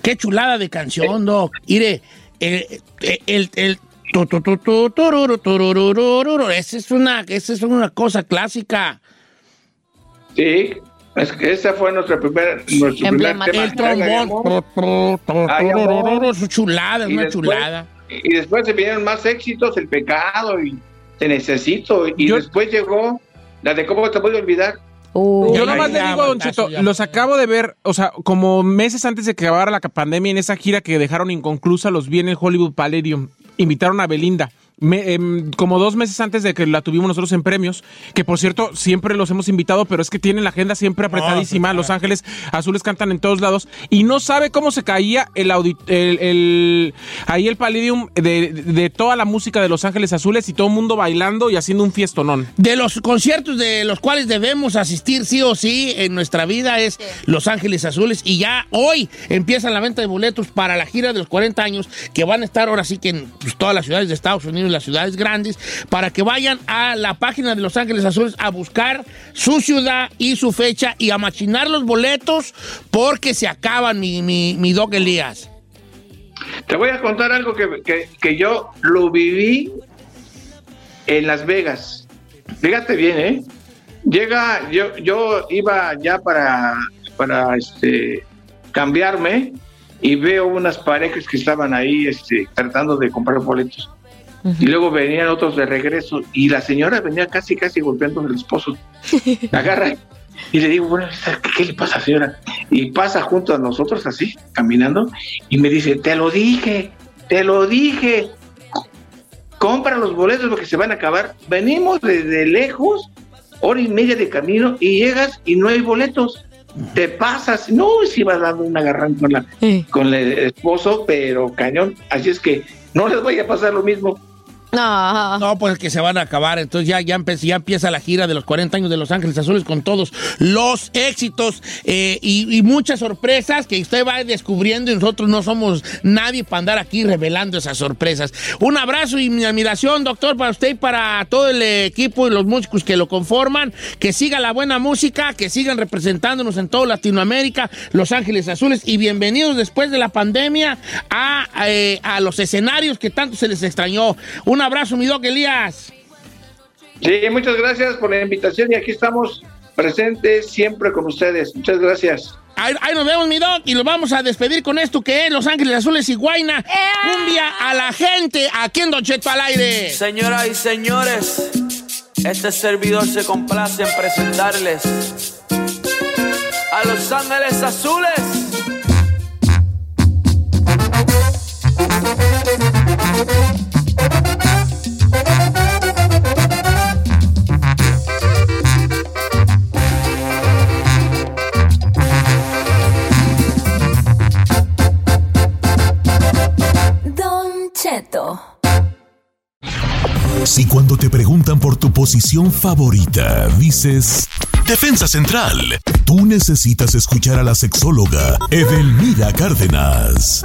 Qué chulada de canción, Doc. Mire, el, el, el, el tu, tu, tu, tu, tururu, turururururu, esa es una, esa es una cosa clásica. Sí, es que esa fue nuestra primera, nuestro primer tema. El trombón. Chulada, es Y una después- chulada. Y después se vinieron más éxitos, El Pecado y Te Necesito. Y después llegó la de ¿Cómo te voy a olvidar? Yo Ahí nomás le digo, Don ya. los acabo de ver, o sea, como meses antes de que acabara la pandemia, en esa gira que dejaron inconclusa, los vi en el Hollywood Palladium. Invitaron a Belinda. Me- em, como dos meses antes de que la tuvimos nosotros en premios, que por cierto siempre los hemos invitado, pero es que tienen la agenda siempre apretadísima. Los Ángeles Azules cantan en todos lados y no sabe cómo se caía el, el, el- ahí el Palladium de, de toda la música de Los Ángeles Azules y todo el mundo bailando y haciendo un fiestonón. De los conciertos de los cuales debemos asistir sí o sí en nuestra vida es Los Ángeles Azules y ya hoy empieza la venta de boletos para la gira de los 40 años que van a estar ahora sí que en pues, todas las ciudades de Estados Unidos, las ciudades grandes, para que vayan a la página de Los Ángeles Azules a buscar su ciudad y su fecha y a machinar los boletos porque se acaban mi, mi, mi. Te voy a contar algo que, que- que yo lo viví en Las Vegas. Fíjate bien, ¿eh? Llega, yo, yo iba ya para, para este, cambiarme y veo unas parejas que estaban ahí este, tratando de comprar boletos. Y luego venían otros de regreso y la señora venía casi, casi golpeando al esposo. La agarra y le digo, bueno, ¿qué, le pasa, señora? Y pasa junto a nosotros así, caminando, y me dice, te lo dije, te lo dije, compra los boletos porque se van a acabar. Venimos desde lejos, hora y media de camino, y llegas y no hay boletos. Te pasas, no, si vas dando un agarrón con, la, con el esposo, pero cañón. Así es que no les voy a pasar lo mismo. No, pues que se van a acabar. Entonces ya, ya, ya empieza la gira de los 40 años de Los Ángeles Azules con todos los éxitos eh, y, muchas sorpresas que usted va descubriendo y nosotros no somos nadie para andar aquí revelando esas sorpresas. Un abrazo y mi admiración, doctor, para usted y para todo el equipo y los músicos que lo conforman. Que siga la buena música, que sigan representándonos en toda Latinoamérica, Los Ángeles Azules. Y bienvenidos después de la pandemia a, eh, a los escenarios que tanto se les extrañó. Abrazo, mi doc Elías. Sí, muchas gracias por la invitación y aquí estamos presentes siempre con ustedes. Muchas gracias. Ahí, ahí nos vemos, mi doc, y los vamos a despedir con esto que es Los Ángeles Azules y Guaina. Cumbia a la gente aquí en Don Cheto al aire. Señoras y señores, este servidor se complace en presentarles a Los Ángeles Azules. Si cuando te preguntan por tu posición favorita dices Defensa Central, tú necesitas escuchar a la sexóloga Edelmira Cárdenas.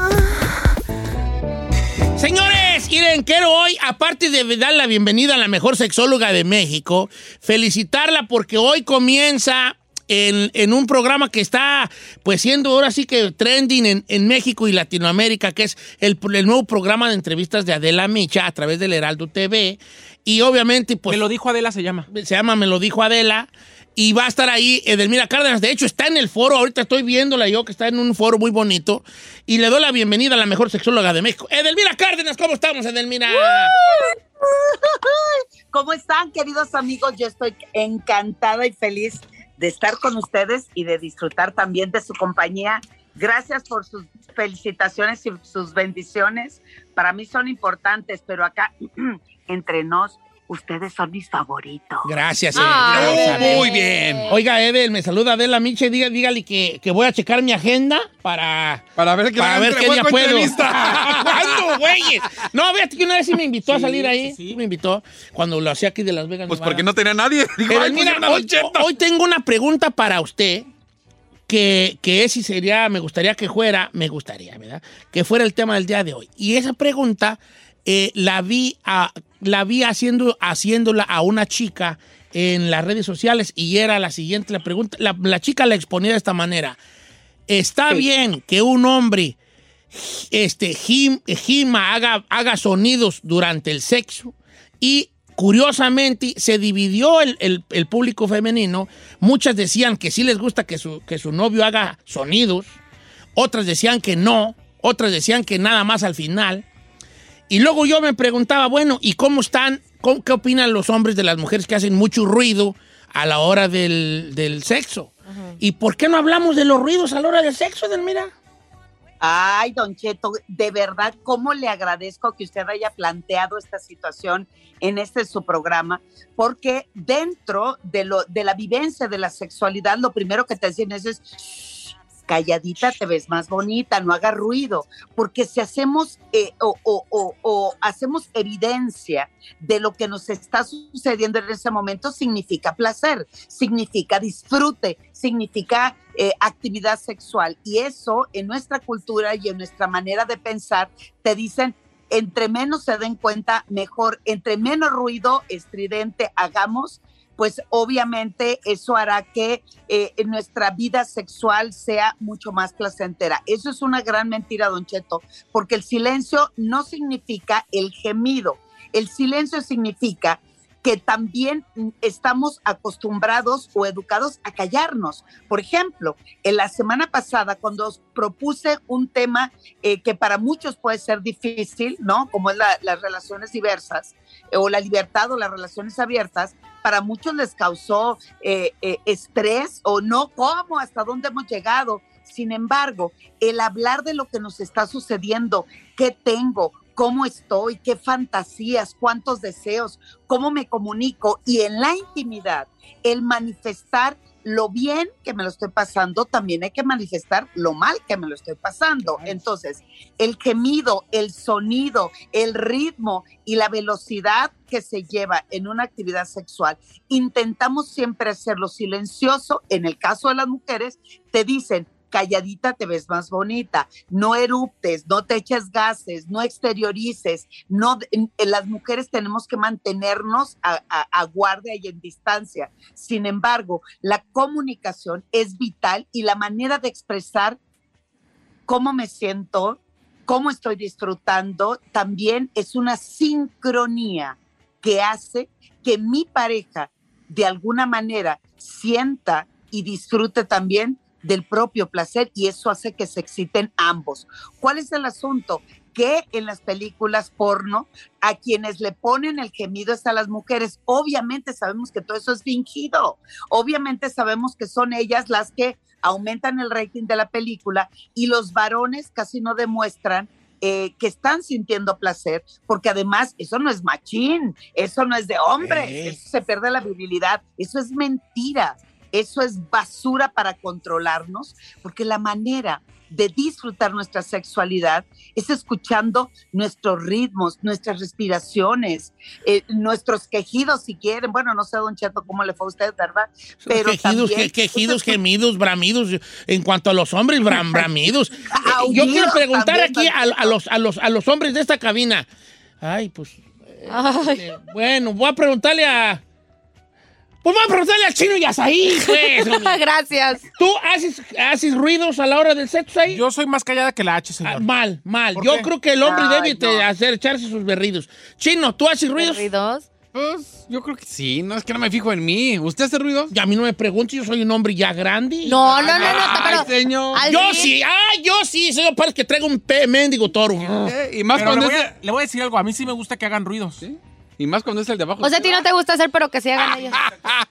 Señores, miren, quiero hoy, aparte de dar la bienvenida a la mejor sexóloga de México, felicitarla porque hoy comienza en, en un programa que está, pues siendo ahora sí que trending en, en México y Latinoamérica, que es el, el nuevo programa de entrevistas de Adela Micha a través del Heraldo TV. Y obviamente, pues... Me lo dijo Adela, se llama. Se llama Me lo dijo Adela. Y va a estar ahí Edelmira Cárdenas. De hecho, está en el foro. Ahorita estoy viéndola yo, que está en un foro muy bonito. Y le doy la bienvenida a la mejor sexóloga de México. Edelmira Cárdenas, ¿cómo estamos, Edelmira? ¿Cómo están, queridos amigos? Yo estoy encantada y feliz de estar con ustedes y de disfrutar también de su compañía. Gracias por sus felicitaciones y sus bendiciones. Para mí son importantes, pero acá entre nos, ustedes son mis favoritos. Gracias. Gracias. Muy bien. Oiga, Edel, me saluda Adela Miche. Diga, dígale que, que voy a checar mi agenda para, Para ver, que para ver qué día puedo. ¿Cuándo, güeyes? No, fíjate que una vez sí me invitó a salir ahí. sí, me invitó cuando lo hacía aquí de Las Vegas. Pues Nevada. porque no tenía nadie. Digo, mira, hoy, Cheto. hoy tengo una pregunta para usted que, que es y sería, me gustaría que fuera, me gustaría, ¿verdad? Que fuera el tema del día de hoy. Y esa pregunta eh, la vi, a- la vi haciendo, haciéndola a una chica en las redes sociales y era la siguiente, la pregunta, la, la chica la exponía de esta manera. ¿Está bien que un hombre este, gim- gima, haga, haga sonidos durante el sexo? Y curiosamente se dividió el, el- el público femenino. Muchas decían que sí les gusta que su, que su novio haga sonidos. Otras decían que no. Otras decían que nada más al final. Y luego yo me preguntaba, bueno, ¿y cómo están? cómo- ¿Qué opinan los hombres de las mujeres que hacen mucho ruido a la hora del, del sexo? ¿Y por qué no hablamos de los ruidos a la hora del sexo, Delmira? Ay, Don Cheto, de verdad, cómo le agradezco que usted haya planteado esta situación en este su programa, porque dentro de, lo, de la vivencia de la sexualidad, lo primero que te dicen es, es "Shh, calladita te ves más bonita, no haga ruido, porque si hacemos eh, o, hacemos evidencia de lo que nos está sucediendo en ese momento, significa placer, significa disfrute, significa eh, actividad sexual. Y eso en nuestra cultura y en nuestra manera de pensar te dicen, entre menos se den cuenta, mejor, entre menos ruido estridente hagamos, pues obviamente eso hará que eh, nuestra vida sexual sea mucho más placentera. Eso es una gran mentira, don Cheto, porque el silencio no significa el gemido. El silencio significa que también mm, estamos acostumbrados o educados a callarnos. Por ejemplo, en la semana pasada, cuando propuse un tema eh, que para muchos puede ser difícil, ¿no? Como es la- las relaciones diversas, eh, o la libertad o las relaciones abiertas, para muchos les causó eh, eh, estrés o no, ¿cómo? ¿Hasta dónde hemos llegado? Sin embargo, el hablar de lo que nos está sucediendo, qué tengo, cómo estoy, qué fantasías, cuántos deseos, cómo me comunico y en la intimidad, el manifestar lo bien que me lo estoy pasando, también hay que manifestar lo mal que me lo estoy pasando. Entonces, el gemido, el sonido, el ritmo y la velocidad que se lleva en una actividad sexual, intentamos siempre hacerlo silencioso. En el caso de las mujeres, te dicen, calladita te ves más bonita, no eruptes, no te eches gases, no exteriorices, no, las mujeres tenemos que mantenernos a guardia y en distancia. Sin embargo, la comunicación es vital y la manera de expresar cómo me siento, cómo estoy disfrutando, también es una sincronía que hace que mi pareja de alguna manera sienta y disfrute también del propio placer y eso hace que se exciten ambos. ¿Cuál es el asunto? Que en las películas porno a quienes le ponen el gemido es a las mujeres. Obviamente sabemos que todo eso es fingido. Obviamente sabemos que son ellas las que aumentan el rating de la película y los varones casi no demuestran eh, que están sintiendo placer, porque además eso no es machín, eso no es de hombre, Eh. eso se pierde la virilidad, eso es mentira, eso es basura para controlarnos, porque la manera de disfrutar nuestra sexualidad es escuchando nuestros ritmos, nuestras respiraciones, eh, nuestros quejidos si quieren. Bueno, no sé, don Cheto, cómo le fue a usted, ¿verdad? Pero quejidos, también- que- quejidos, gemidos, bramidos. En cuanto a los hombres, bram- bramidos. Eh, Yo quiero preguntar también, aquí a, a los, a, los, a los hombres de esta cabina. Ay, pues. eh, bueno, voy a preguntarle a. Pues voy a preguntarle al chino y a Saí, pues. hombre. Gracias. ¿Tú haces, haces ruidos a la hora del sexo ahí? Yo soy más callada que la H, señor. Ah, mal, mal. ¿Por Yo qué? creo que el hombre Ay, debe no. hacer, echarse sus berridos. Chino, ¿tú haces ruidos? ¿Ruidos? Pues yo creo que sí, no es que no me fijo en mí. ¿Usted hace ruidos? Y a mí no me preguntes, yo soy un hombre ya grande. No, no, no, no, Ay, pero señor. al Yo fin- sí, ah, yo sí, señor, parece que traigo un pe- mendigo toro. Eh, y más Pero le cuando voy, es a, le voy a decir algo. A mí sí me gusta que hagan ruidos. Y más cuando es el de abajo. O sea, a ti no te gusta hacer, pero que se hagan ellos.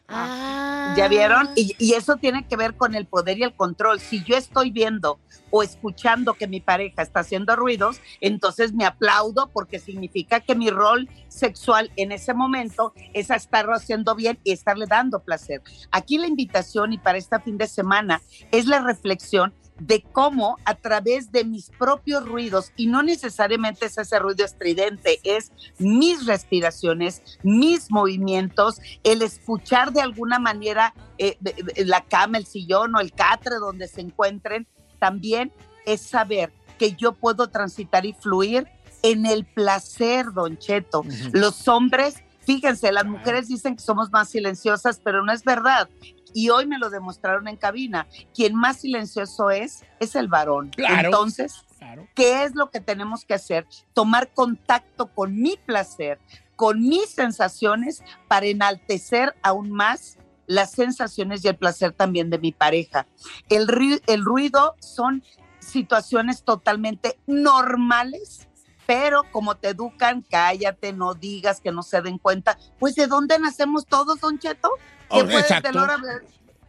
Ah. ¿Ya vieron? Y, y eso tiene que ver con el poder y el control. Si yo estoy viendo o escuchando que mi pareja está haciendo ruidos, entonces me aplaudo porque significa que mi rol sexual en ese momento es a estarlo haciendo bien y estarle dando placer. Aquí la invitación y para este fin de semana es la reflexión de cómo a través de mis propios ruidos, y no necesariamente es ese ruido estridente, es mis respiraciones, mis movimientos, el escuchar de alguna manera eh, la cama, el sillón o el catre donde se encuentren, también es saber que yo puedo transitar y fluir en el placer, don Cheto. Los hombres, fíjense, las mujeres dicen que somos más silenciosas, pero no es verdad. Y hoy me lo demostraron en cabina. Quien más silencioso es, es el varón. Claro. Entonces, ¿qué es lo que tenemos que hacer? Tomar contacto con mi placer, con mis sensaciones, para enaltecer aún más las sensaciones y el placer también de mi pareja. El, ri- el ruido son situaciones totalmente normales, pero como te educan, cállate, no digas, que no se den cuenta. Pues ¿de dónde nacemos todos, Don Cheto? Oh, ¿Qué fue desde exacto.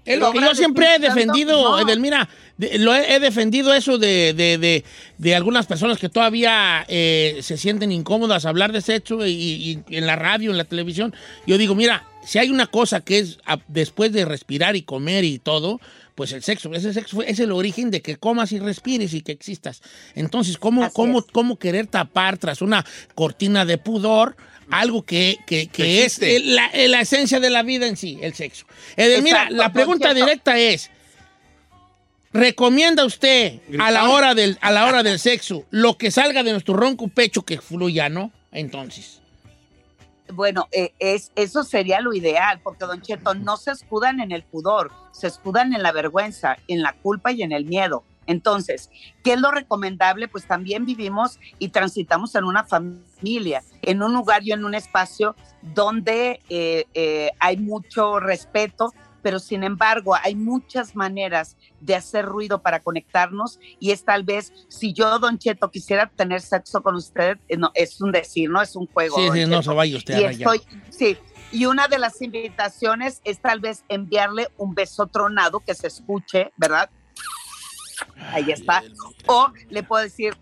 Es lo que yo siempre he defendido, No. Edelmira. de- lo he, he defendido eso de, de- de- de algunas personas que todavía eh, se sienten incómodas a hablar de sexo y, y en la radio, en la televisión. Yo digo, mira, si hay una cosa que es a- después de respirar y comer y todo, pues el sexo. Ese sexo fue- es el origen de que comas y respires y que existas. Entonces, ¿cómo, cómo, cómo querer tapar tras una cortina de pudor? Algo que, que- que es el- la, la esencia de la vida en sí, el sexo. Edelmira, Exacto, la pregunta directa es: ¿recomienda usted a la, hora del, a la hora del sexo lo que salga de nuestro ronco pecho que fluya, no? Entonces. Bueno, eh, es, eso sería lo ideal, porque Don Cheto no se escudan en el pudor, se escudan en la vergüenza, en la culpa y en el miedo. Entonces, ¿qué es lo recomendable? Pues también vivimos y transitamos en una familia, en un lugar y en un espacio donde eh, eh, hay mucho respeto, pero sin embargo hay muchas maneras de hacer ruido para conectarnos y es tal vez, si yo, Don Cheto, quisiera tener sexo con usted, eh, no, es un decir, no es un juego. Sí, sí, no se vaya usted Y a estoy, sí, y una de las invitaciones es tal vez enviarle un beso tronado que se escuche, ¿verdad? Ahí está. O le puedo decir,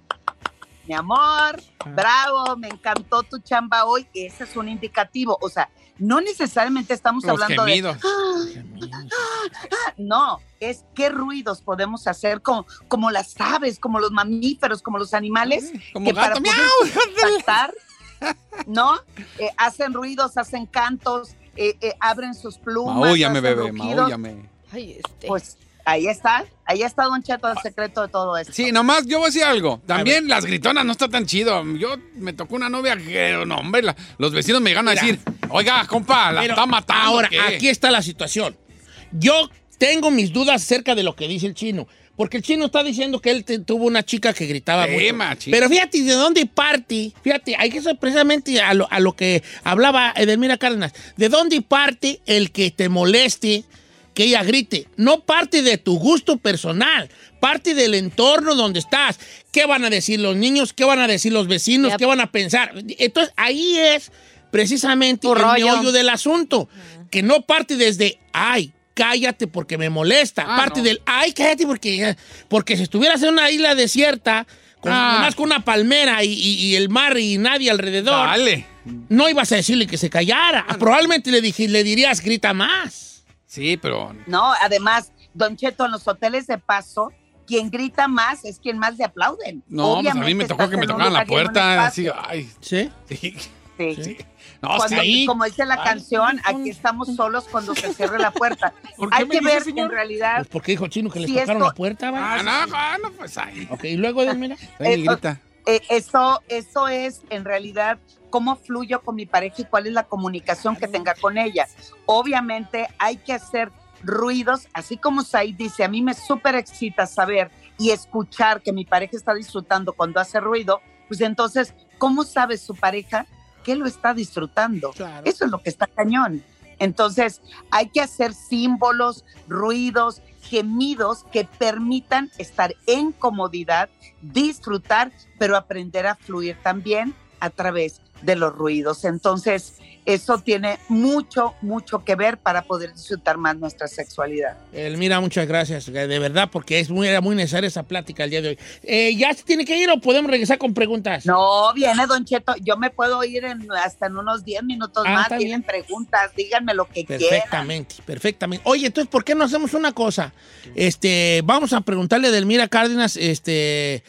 mi amor, bravo, me encantó tu chamba hoy. Ese es un indicativo. O sea, no necesariamente estamos Los hablando gemidos. de. "Ah, No, es qué ruidos podemos hacer como, como las aves, como los mamíferos, como los animales, como que gato, para poder contactar, ¿no? Eh, hacen ruidos, hacen cantos, eh, eh, abren sus plumas. Maúllame, hacen bebé, rugidos. maúllame. Pues ahí está, ahí está Don Cheto, el secreto de todo esto. Sí, nomás yo voy a decir algo. También las gritonas no está tan chido. Yo me tocó una novia que, no, hombre, la- los vecinos me llegan a Mira. decir, oiga, compa, la Pero está matando. Ahora, ¿qué?". aquí está la situación. Yo tengo mis dudas acerca de lo que dice el chino. Porque el chino está diciendo que él te- tuvo una chica que gritaba Sí, mucho. machín. Pero fíjate de dónde parte. Fíjate, hay que ser precisamente a lo, a lo que hablaba Edelmira Cárdenas. ¿De dónde parte el que te moleste que ella grite? No parte de tu gusto personal. Parte del entorno donde estás. ¿Qué van a decir los niños? ¿Qué van a decir los vecinos? ¿Qué van a pensar? Entonces, ahí es precisamente Tu el rollo. meollo del asunto. Que no parte desde, ay, cállate porque me molesta. Ah, parte no. del, ay, cállate porque, porque si estuvieras en una isla desierta, con, Ah. nomás con una palmera y, y- y el mar y nadie alrededor, Dale. no ibas a decirle que se callara. Probablemente le, dije, le dirías, grita más. Sí, pero No, además, Don Cheto, en los hoteles de paso, quien grita más es quien más le aplauden. no, pues a mí me tocó que me tocaran la puerta. Así, ay. ¿Sí? Sí. Sí. No, Cuando- sí. como dice la canción, aquí estamos solos cuando se cierre la puerta. ¿Por qué Hay que dice, ver señor? en realidad Pues porque dijo Chino que le Si tocaron esto- la puerta, ¿va? Ah, no, ah, no, pues ahí. Ok, y luego, Edelmira. Ahí grita. Eh, eso, eso es en realidad cómo fluyo con mi pareja y cuál es la comunicación que tenga con ella. Obviamente hay que hacer ruidos, así como Said dice, a mí me súper excita saber y escuchar que mi pareja está disfrutando cuando hace ruido, pues entonces, ¿cómo sabe su pareja que lo está disfrutando? Eso es lo que está cañón. Entonces, hay que hacer símbolos, ruidos, gemidos que permitan estar en comodidad, disfrutar, pero aprender a fluir también a través de los ruidos. Entonces, eso tiene mucho, mucho que ver para poder disfrutar más nuestra sexualidad. Elmira, muchas gracias, eh, de verdad, porque es muy, era muy necesaria esa plática el día de hoy. Eh, ¿Ya se tiene que ir o podemos regresar con preguntas? No, viene Don Cheto, yo me puedo ir en, hasta en unos 10 minutos Ah, más, tienen preguntas, díganme lo que quieran. Perfectamente, perfectamente. Oye, entonces, ¿por qué no hacemos una cosa? Este, vamos a preguntarle a Delmira Cárdenas, este,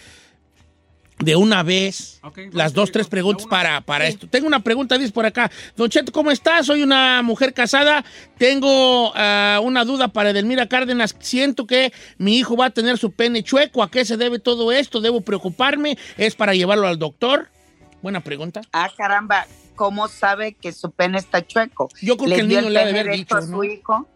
de una vez, las dos, tres preguntas para, para esto. Tengo una pregunta, dice por acá. Don Cheto, ¿cómo estás? Soy una mujer casada. Tengo ah, una duda para Delmira Cárdenas. Siento que mi hijo va a tener su pene chueco. ¿A qué se debe todo esto? ¿Debo preocuparme? ¿Es para llevarlo al doctor? Buena pregunta. Ah, caramba, ¿cómo sabe que su pene está chueco? Yo creo que el niño le ha de haber dicho, a ¿no? su hijo?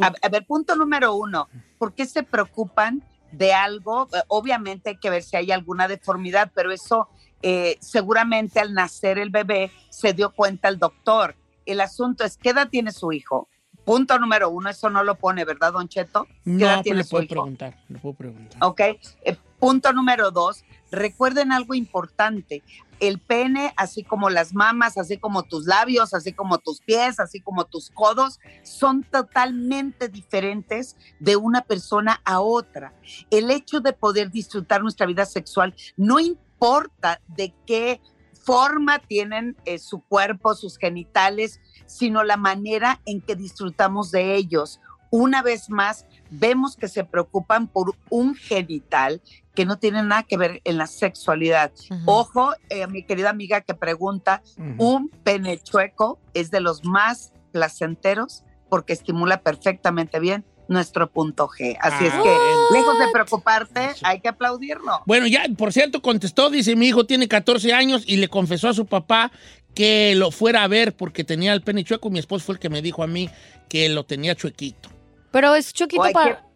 A, a ver, punto número uno, ¿por qué se preocupan de algo? Eh, Obviamente hay que ver si hay alguna deformidad, pero eso eh, seguramente al nacer el bebé se dio cuenta el doctor. El asunto es, ¿qué edad tiene su hijo? Punto número uno, eso no lo pone, ¿verdad, Don Cheto? ¿Qué No, edad pero tiene le su puedo hijo? preguntar. Le puedo preguntar. ¿ok? Eh, punto número dos, recuerden algo importante. El pene, así como las mamas, así como tus labios, así como tus pies, así como tus codos, son totalmente diferentes de una persona a otra. El hecho de poder disfrutar nuestra vida sexual no importa de qué forma tienen eh, su cuerpo, sus genitales, sino la manera en que disfrutamos de ellos. Una vez más, vemos que se preocupan por un genital que no tiene nada que ver en la sexualidad. Ojo, eh, mi querida amiga que pregunta, un pene chueco es de los más placenteros porque estimula perfectamente bien nuestro punto G. Así es Ah, que, bueno. lejos de preocuparte, hay que aplaudirlo. Bueno, ya, por cierto, contestó, dice, mi hijo tiene 14 años y le confesó a su papá que lo fuera a ver porque tenía el pene chueco. Mi esposo fue el que me dijo a mí que lo tenía chuequito. Pero es chuequito O hay para... que-.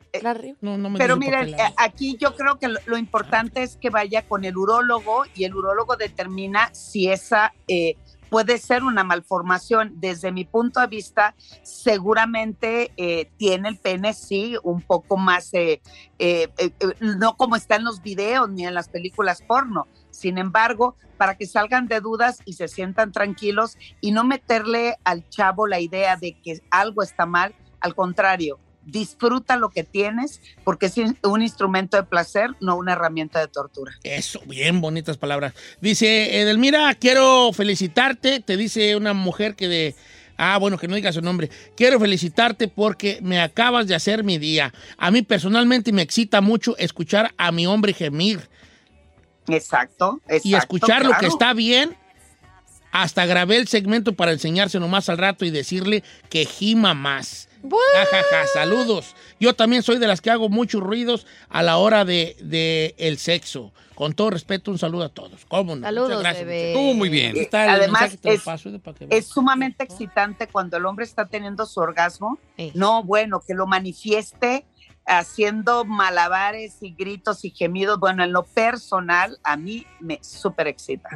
No, no me Pero miren, eh, aquí yo creo que lo, lo importante es que vaya con el urólogo y el urólogo determina si esa eh, puede ser una malformación. Desde mi punto de vista, seguramente eh, tiene el pene, sí, un poco más, eh, eh, eh, eh, no como está en los videos ni en las películas porno. Sin embargo, para que salgan de dudas y se sientan tranquilos y no meterle al chavo la idea de que algo está mal, al contrario, disfruta lo que tienes porque es un instrumento de placer, no una herramienta de tortura. Eso, bien bonitas palabras. Dice, Edelmira, quiero felicitarte. Te dice una mujer que de... Ah, bueno, que no diga su nombre. Quiero felicitarte porque me acabas de hacer mi día. A mí personalmente me excita mucho escuchar a mi hombre gemir. Exacto, exacto. y escuchar lo que está bien. Hasta grabé el segmento para enseñárselo más al rato y decirle que gima más. Ja, ja, ja, saludos. Yo también soy de las que hago muchos ruidos a la hora de, de el sexo. Con todo respeto, un saludo a todos. ¿Cómo no? Saludos, Muchas gracias, bebé. Estuvo muy bien. Aquí está el Además, es- veas. Es sumamente excitante cuando el hombre está teniendo su orgasmo. No, bueno, que lo manifieste haciendo malabares y gritos y gemidos. Bueno, en lo personal, a mí me súper excita.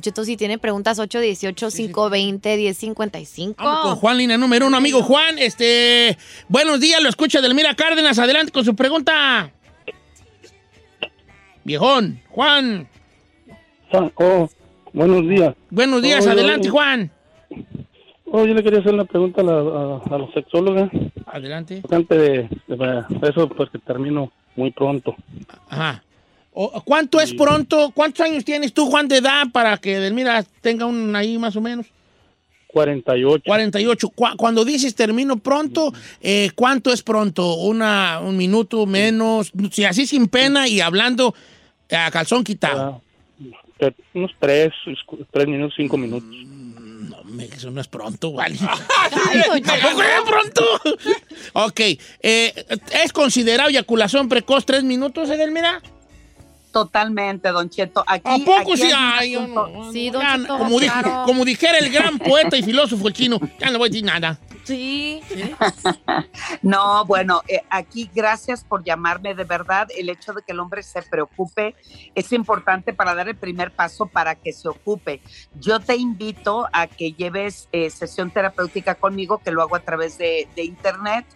Cheto, si tiene preguntas 818-520-1055. Vamos con Juan, línea número uno. Amigo Juan, este... Buenos días, lo escucha Delmira Cárdenas. Adelante con su pregunta. Viejón, Juan. Oh, buenos días. Buenos días, Oye, adelante. Juan. Oh, yo le quería hacer una pregunta a la, a, a la sexóloga. Adelante. Antes de, de eso, pues que termino muy pronto. Ajá. ¿Cuánto es pronto? ¿Cuántos años tienes tú, Juan, de edad para que Delmira tenga un ahí más o menos? 48. 48. Cu- Cuando dices termino pronto, eh, ¿cuánto es pronto? Una, ¿Un minuto menos? Si así sin pena y hablando a calzón quitado. Te- Unos tres, tres minutos, cinco minutos. No, me- eso no es pronto, vale. ¿Tampoco es pronto? ok. eh, ¿Es considerado eyaculación precoz tres minutos, Edelmira? Totalmente, Don Cheto. Aquí, ¿A poco aquí sí? Ay, no. Sí, don Ya, Cheto, como, dije- claro. como dijera el gran poeta y filósofo chino, ya no voy a decir nada. Sí. No, bueno, eh, aquí gracias por llamarme de verdad. El hecho de que el hombre se preocupe es importante para dar el primer paso para que se ocupe. Yo te invito a que lleves eh, sesión terapéutica conmigo, que lo hago a través de, de internet.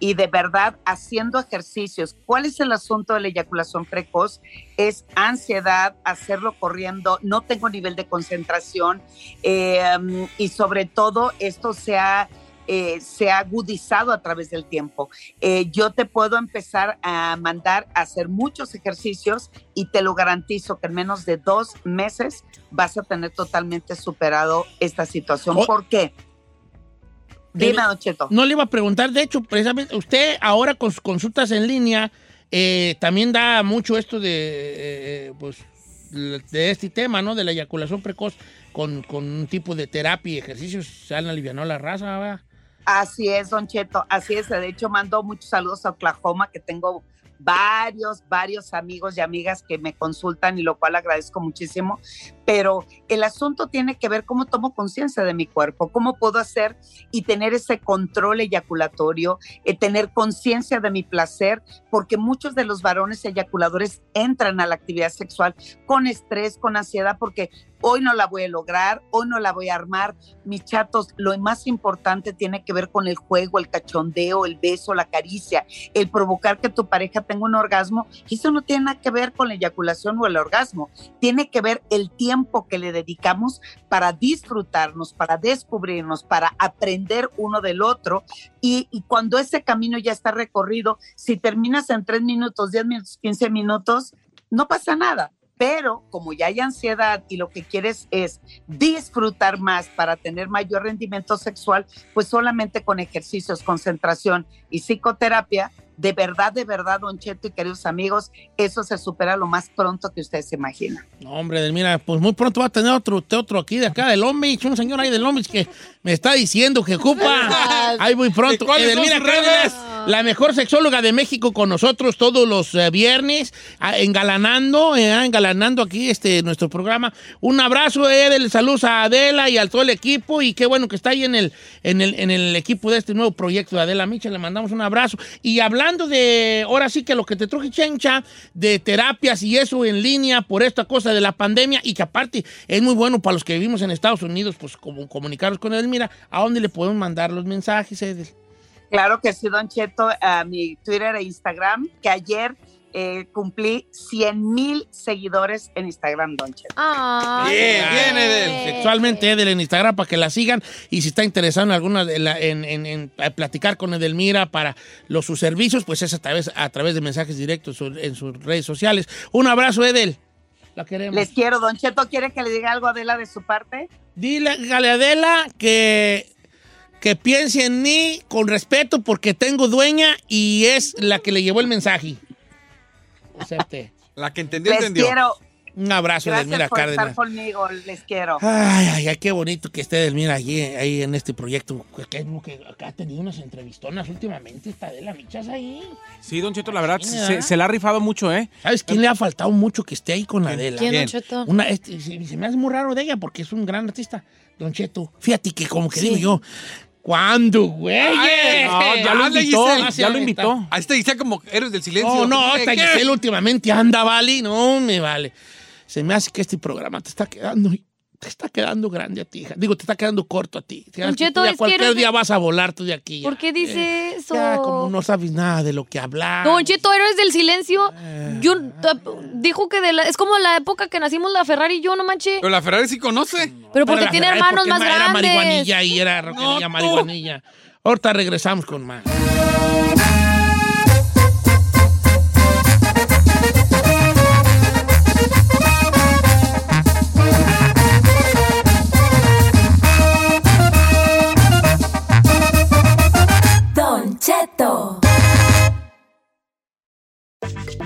Y de verdad haciendo ejercicios. ¿Cuál es el asunto de la eyaculación precoz? Es ansiedad, hacerlo corriendo, no tengo nivel de concentración eh, y sobre todo esto se ha eh, se ha agudizado a través del tiempo. Eh, yo te puedo empezar a mandar a hacer muchos ejercicios y te lo garantizo que en menos de dos meses vas a tener totalmente superado esta situación. Oh. ¿Por qué? Dime, Don Cheto. No le iba a preguntar, de hecho, precisamente, usted ahora con sus consultas en línea eh, también da mucho esto de, eh, pues, de este tema, ¿no? De la eyaculación precoz con, con un tipo de terapia y ejercicios. Se han alivianado la raza, ¿verdad? Así es, Don Cheto, así es. De hecho, mando muchos saludos a Oklahoma, que tengo varios, varios amigos y amigas que me consultan y lo cual agradezco muchísimo. Pero el asunto tiene que ver cómo tomo conciencia de mi cuerpo, cómo puedo hacer y tener ese control eyaculatorio, eh, tener conciencia de mi placer, porque muchos de los varones eyaculadores entran a la actividad sexual con estrés, con ansiedad, porque hoy no la voy a lograr, hoy no la voy a armar. Mis chatos, lo más importante tiene que ver con el juego, el cachondeo, el beso, la caricia, el provocar que tu pareja tenga un orgasmo. Eso no tiene nada que ver con la eyaculación o el orgasmo, tiene que ver el tiempo que le dedicamos para disfrutarnos, para descubrirnos, para aprender uno del otro. Y, y cuando ese camino ya está recorrido, si terminas en tres minutos, 10 minutos, 15 minutos, no pasa nada pero como ya hay ansiedad y lo que quieres es disfrutar más para tener mayor rendimiento sexual, pues solamente con ejercicios, concentración y psicoterapia, de verdad, de verdad, Don Cheto y queridos amigos, eso se supera lo más pronto que ustedes se imaginan. No, hombre, mira, pues muy pronto va a tener otro, otro aquí de acá, del Lombich, un señor ahí del Lombich que me está diciendo que ocupa. Ahí muy pronto. ¿Y cuáles son Edelmira? Cárdenas, la mejor sexóloga de México con nosotros todos los eh, viernes, ah, engalanando, eh, engalanando aquí este nuestro programa. Un abrazo, Edel, saludos a Adela y a todo el equipo y qué bueno que está ahí en el, en el, en el equipo de este nuevo proyecto de Adela Micha, le mandamos un abrazo. Y hablando de, ahora sí que lo que te truje chencha, de terapias y eso en línea por esta cosa de la pandemia y que aparte es muy bueno para los que vivimos en Estados Unidos, pues como comunicarnos con él. Mira, ¿a dónde le podemos mandar los mensajes, Edel? Claro que sí, Don Cheto, a mi Twitter e Instagram, que ayer eh, cumplí 100 mil seguidores en Instagram, Don Cheto. Bien, bien, Edel. Sexualmente Edel en Instagram para que la sigan y si está interesado en alguna de la- en, en- en platicar con Edelmira para los sus servicios, pues es a través, a través de mensajes directos su- en sus redes sociales. Un abrazo, Edel. La queremos. Les quiero, Don Cheto, ¿quiere que le diga algo a Adela de su parte? Dile Adela que, que piense en mí con respeto porque tengo dueña y es la que le llevó el mensaje. Acepte. La que entendió, Les entendió. quiero. Un abrazo, Gracias por Cárdenas. estar conmigo, les quiero. Ay, ay, ay, qué bonito que esté Edelmira allí, ahí en este proyecto. Que, que, que- que ha tenido unas entrevistonas últimamente, está de la michas ahí. Sí, Don Cheto, la verdad, Sí, se, se la ha rifado mucho, ¿eh? ¿Sabes quién le ha faltado mucho que esté ahí con la Adela? ¿Quién, Don Cheto? Una, este, se, se me hace muy raro de ella porque es un gran artista, Don Cheto. Fíjate que como que Sí. digo yo, ¿cuándo, güey? No, ya lo Hazle, invitó, Giselle. ya lo invitó. A este dice como héroes del silencio. No, no, ¿Qué? Giselle últimamente anda, vale. No, me vale. Se me hace que este programa te está quedando, te está quedando grande a ti, hija. Digo, te está quedando corto a ti. Tú Cheto, ya cualquier eres- día vas a volar tú de aquí. ya. ¿Por qué dice eso? Ya, como no sabes nada de lo que hablar. Don Cheto, héroes del silencio. Eh. Yo, dijo que de la- es como la época que nacimos la Ferrari y yo, no manche. Pero la Ferrari sí conoce. Pero porque Era tiene Ferrari, hermanos porque más Era grandes. marihuanilla y era tú. marihuanilla. Ahorita regresamos con más.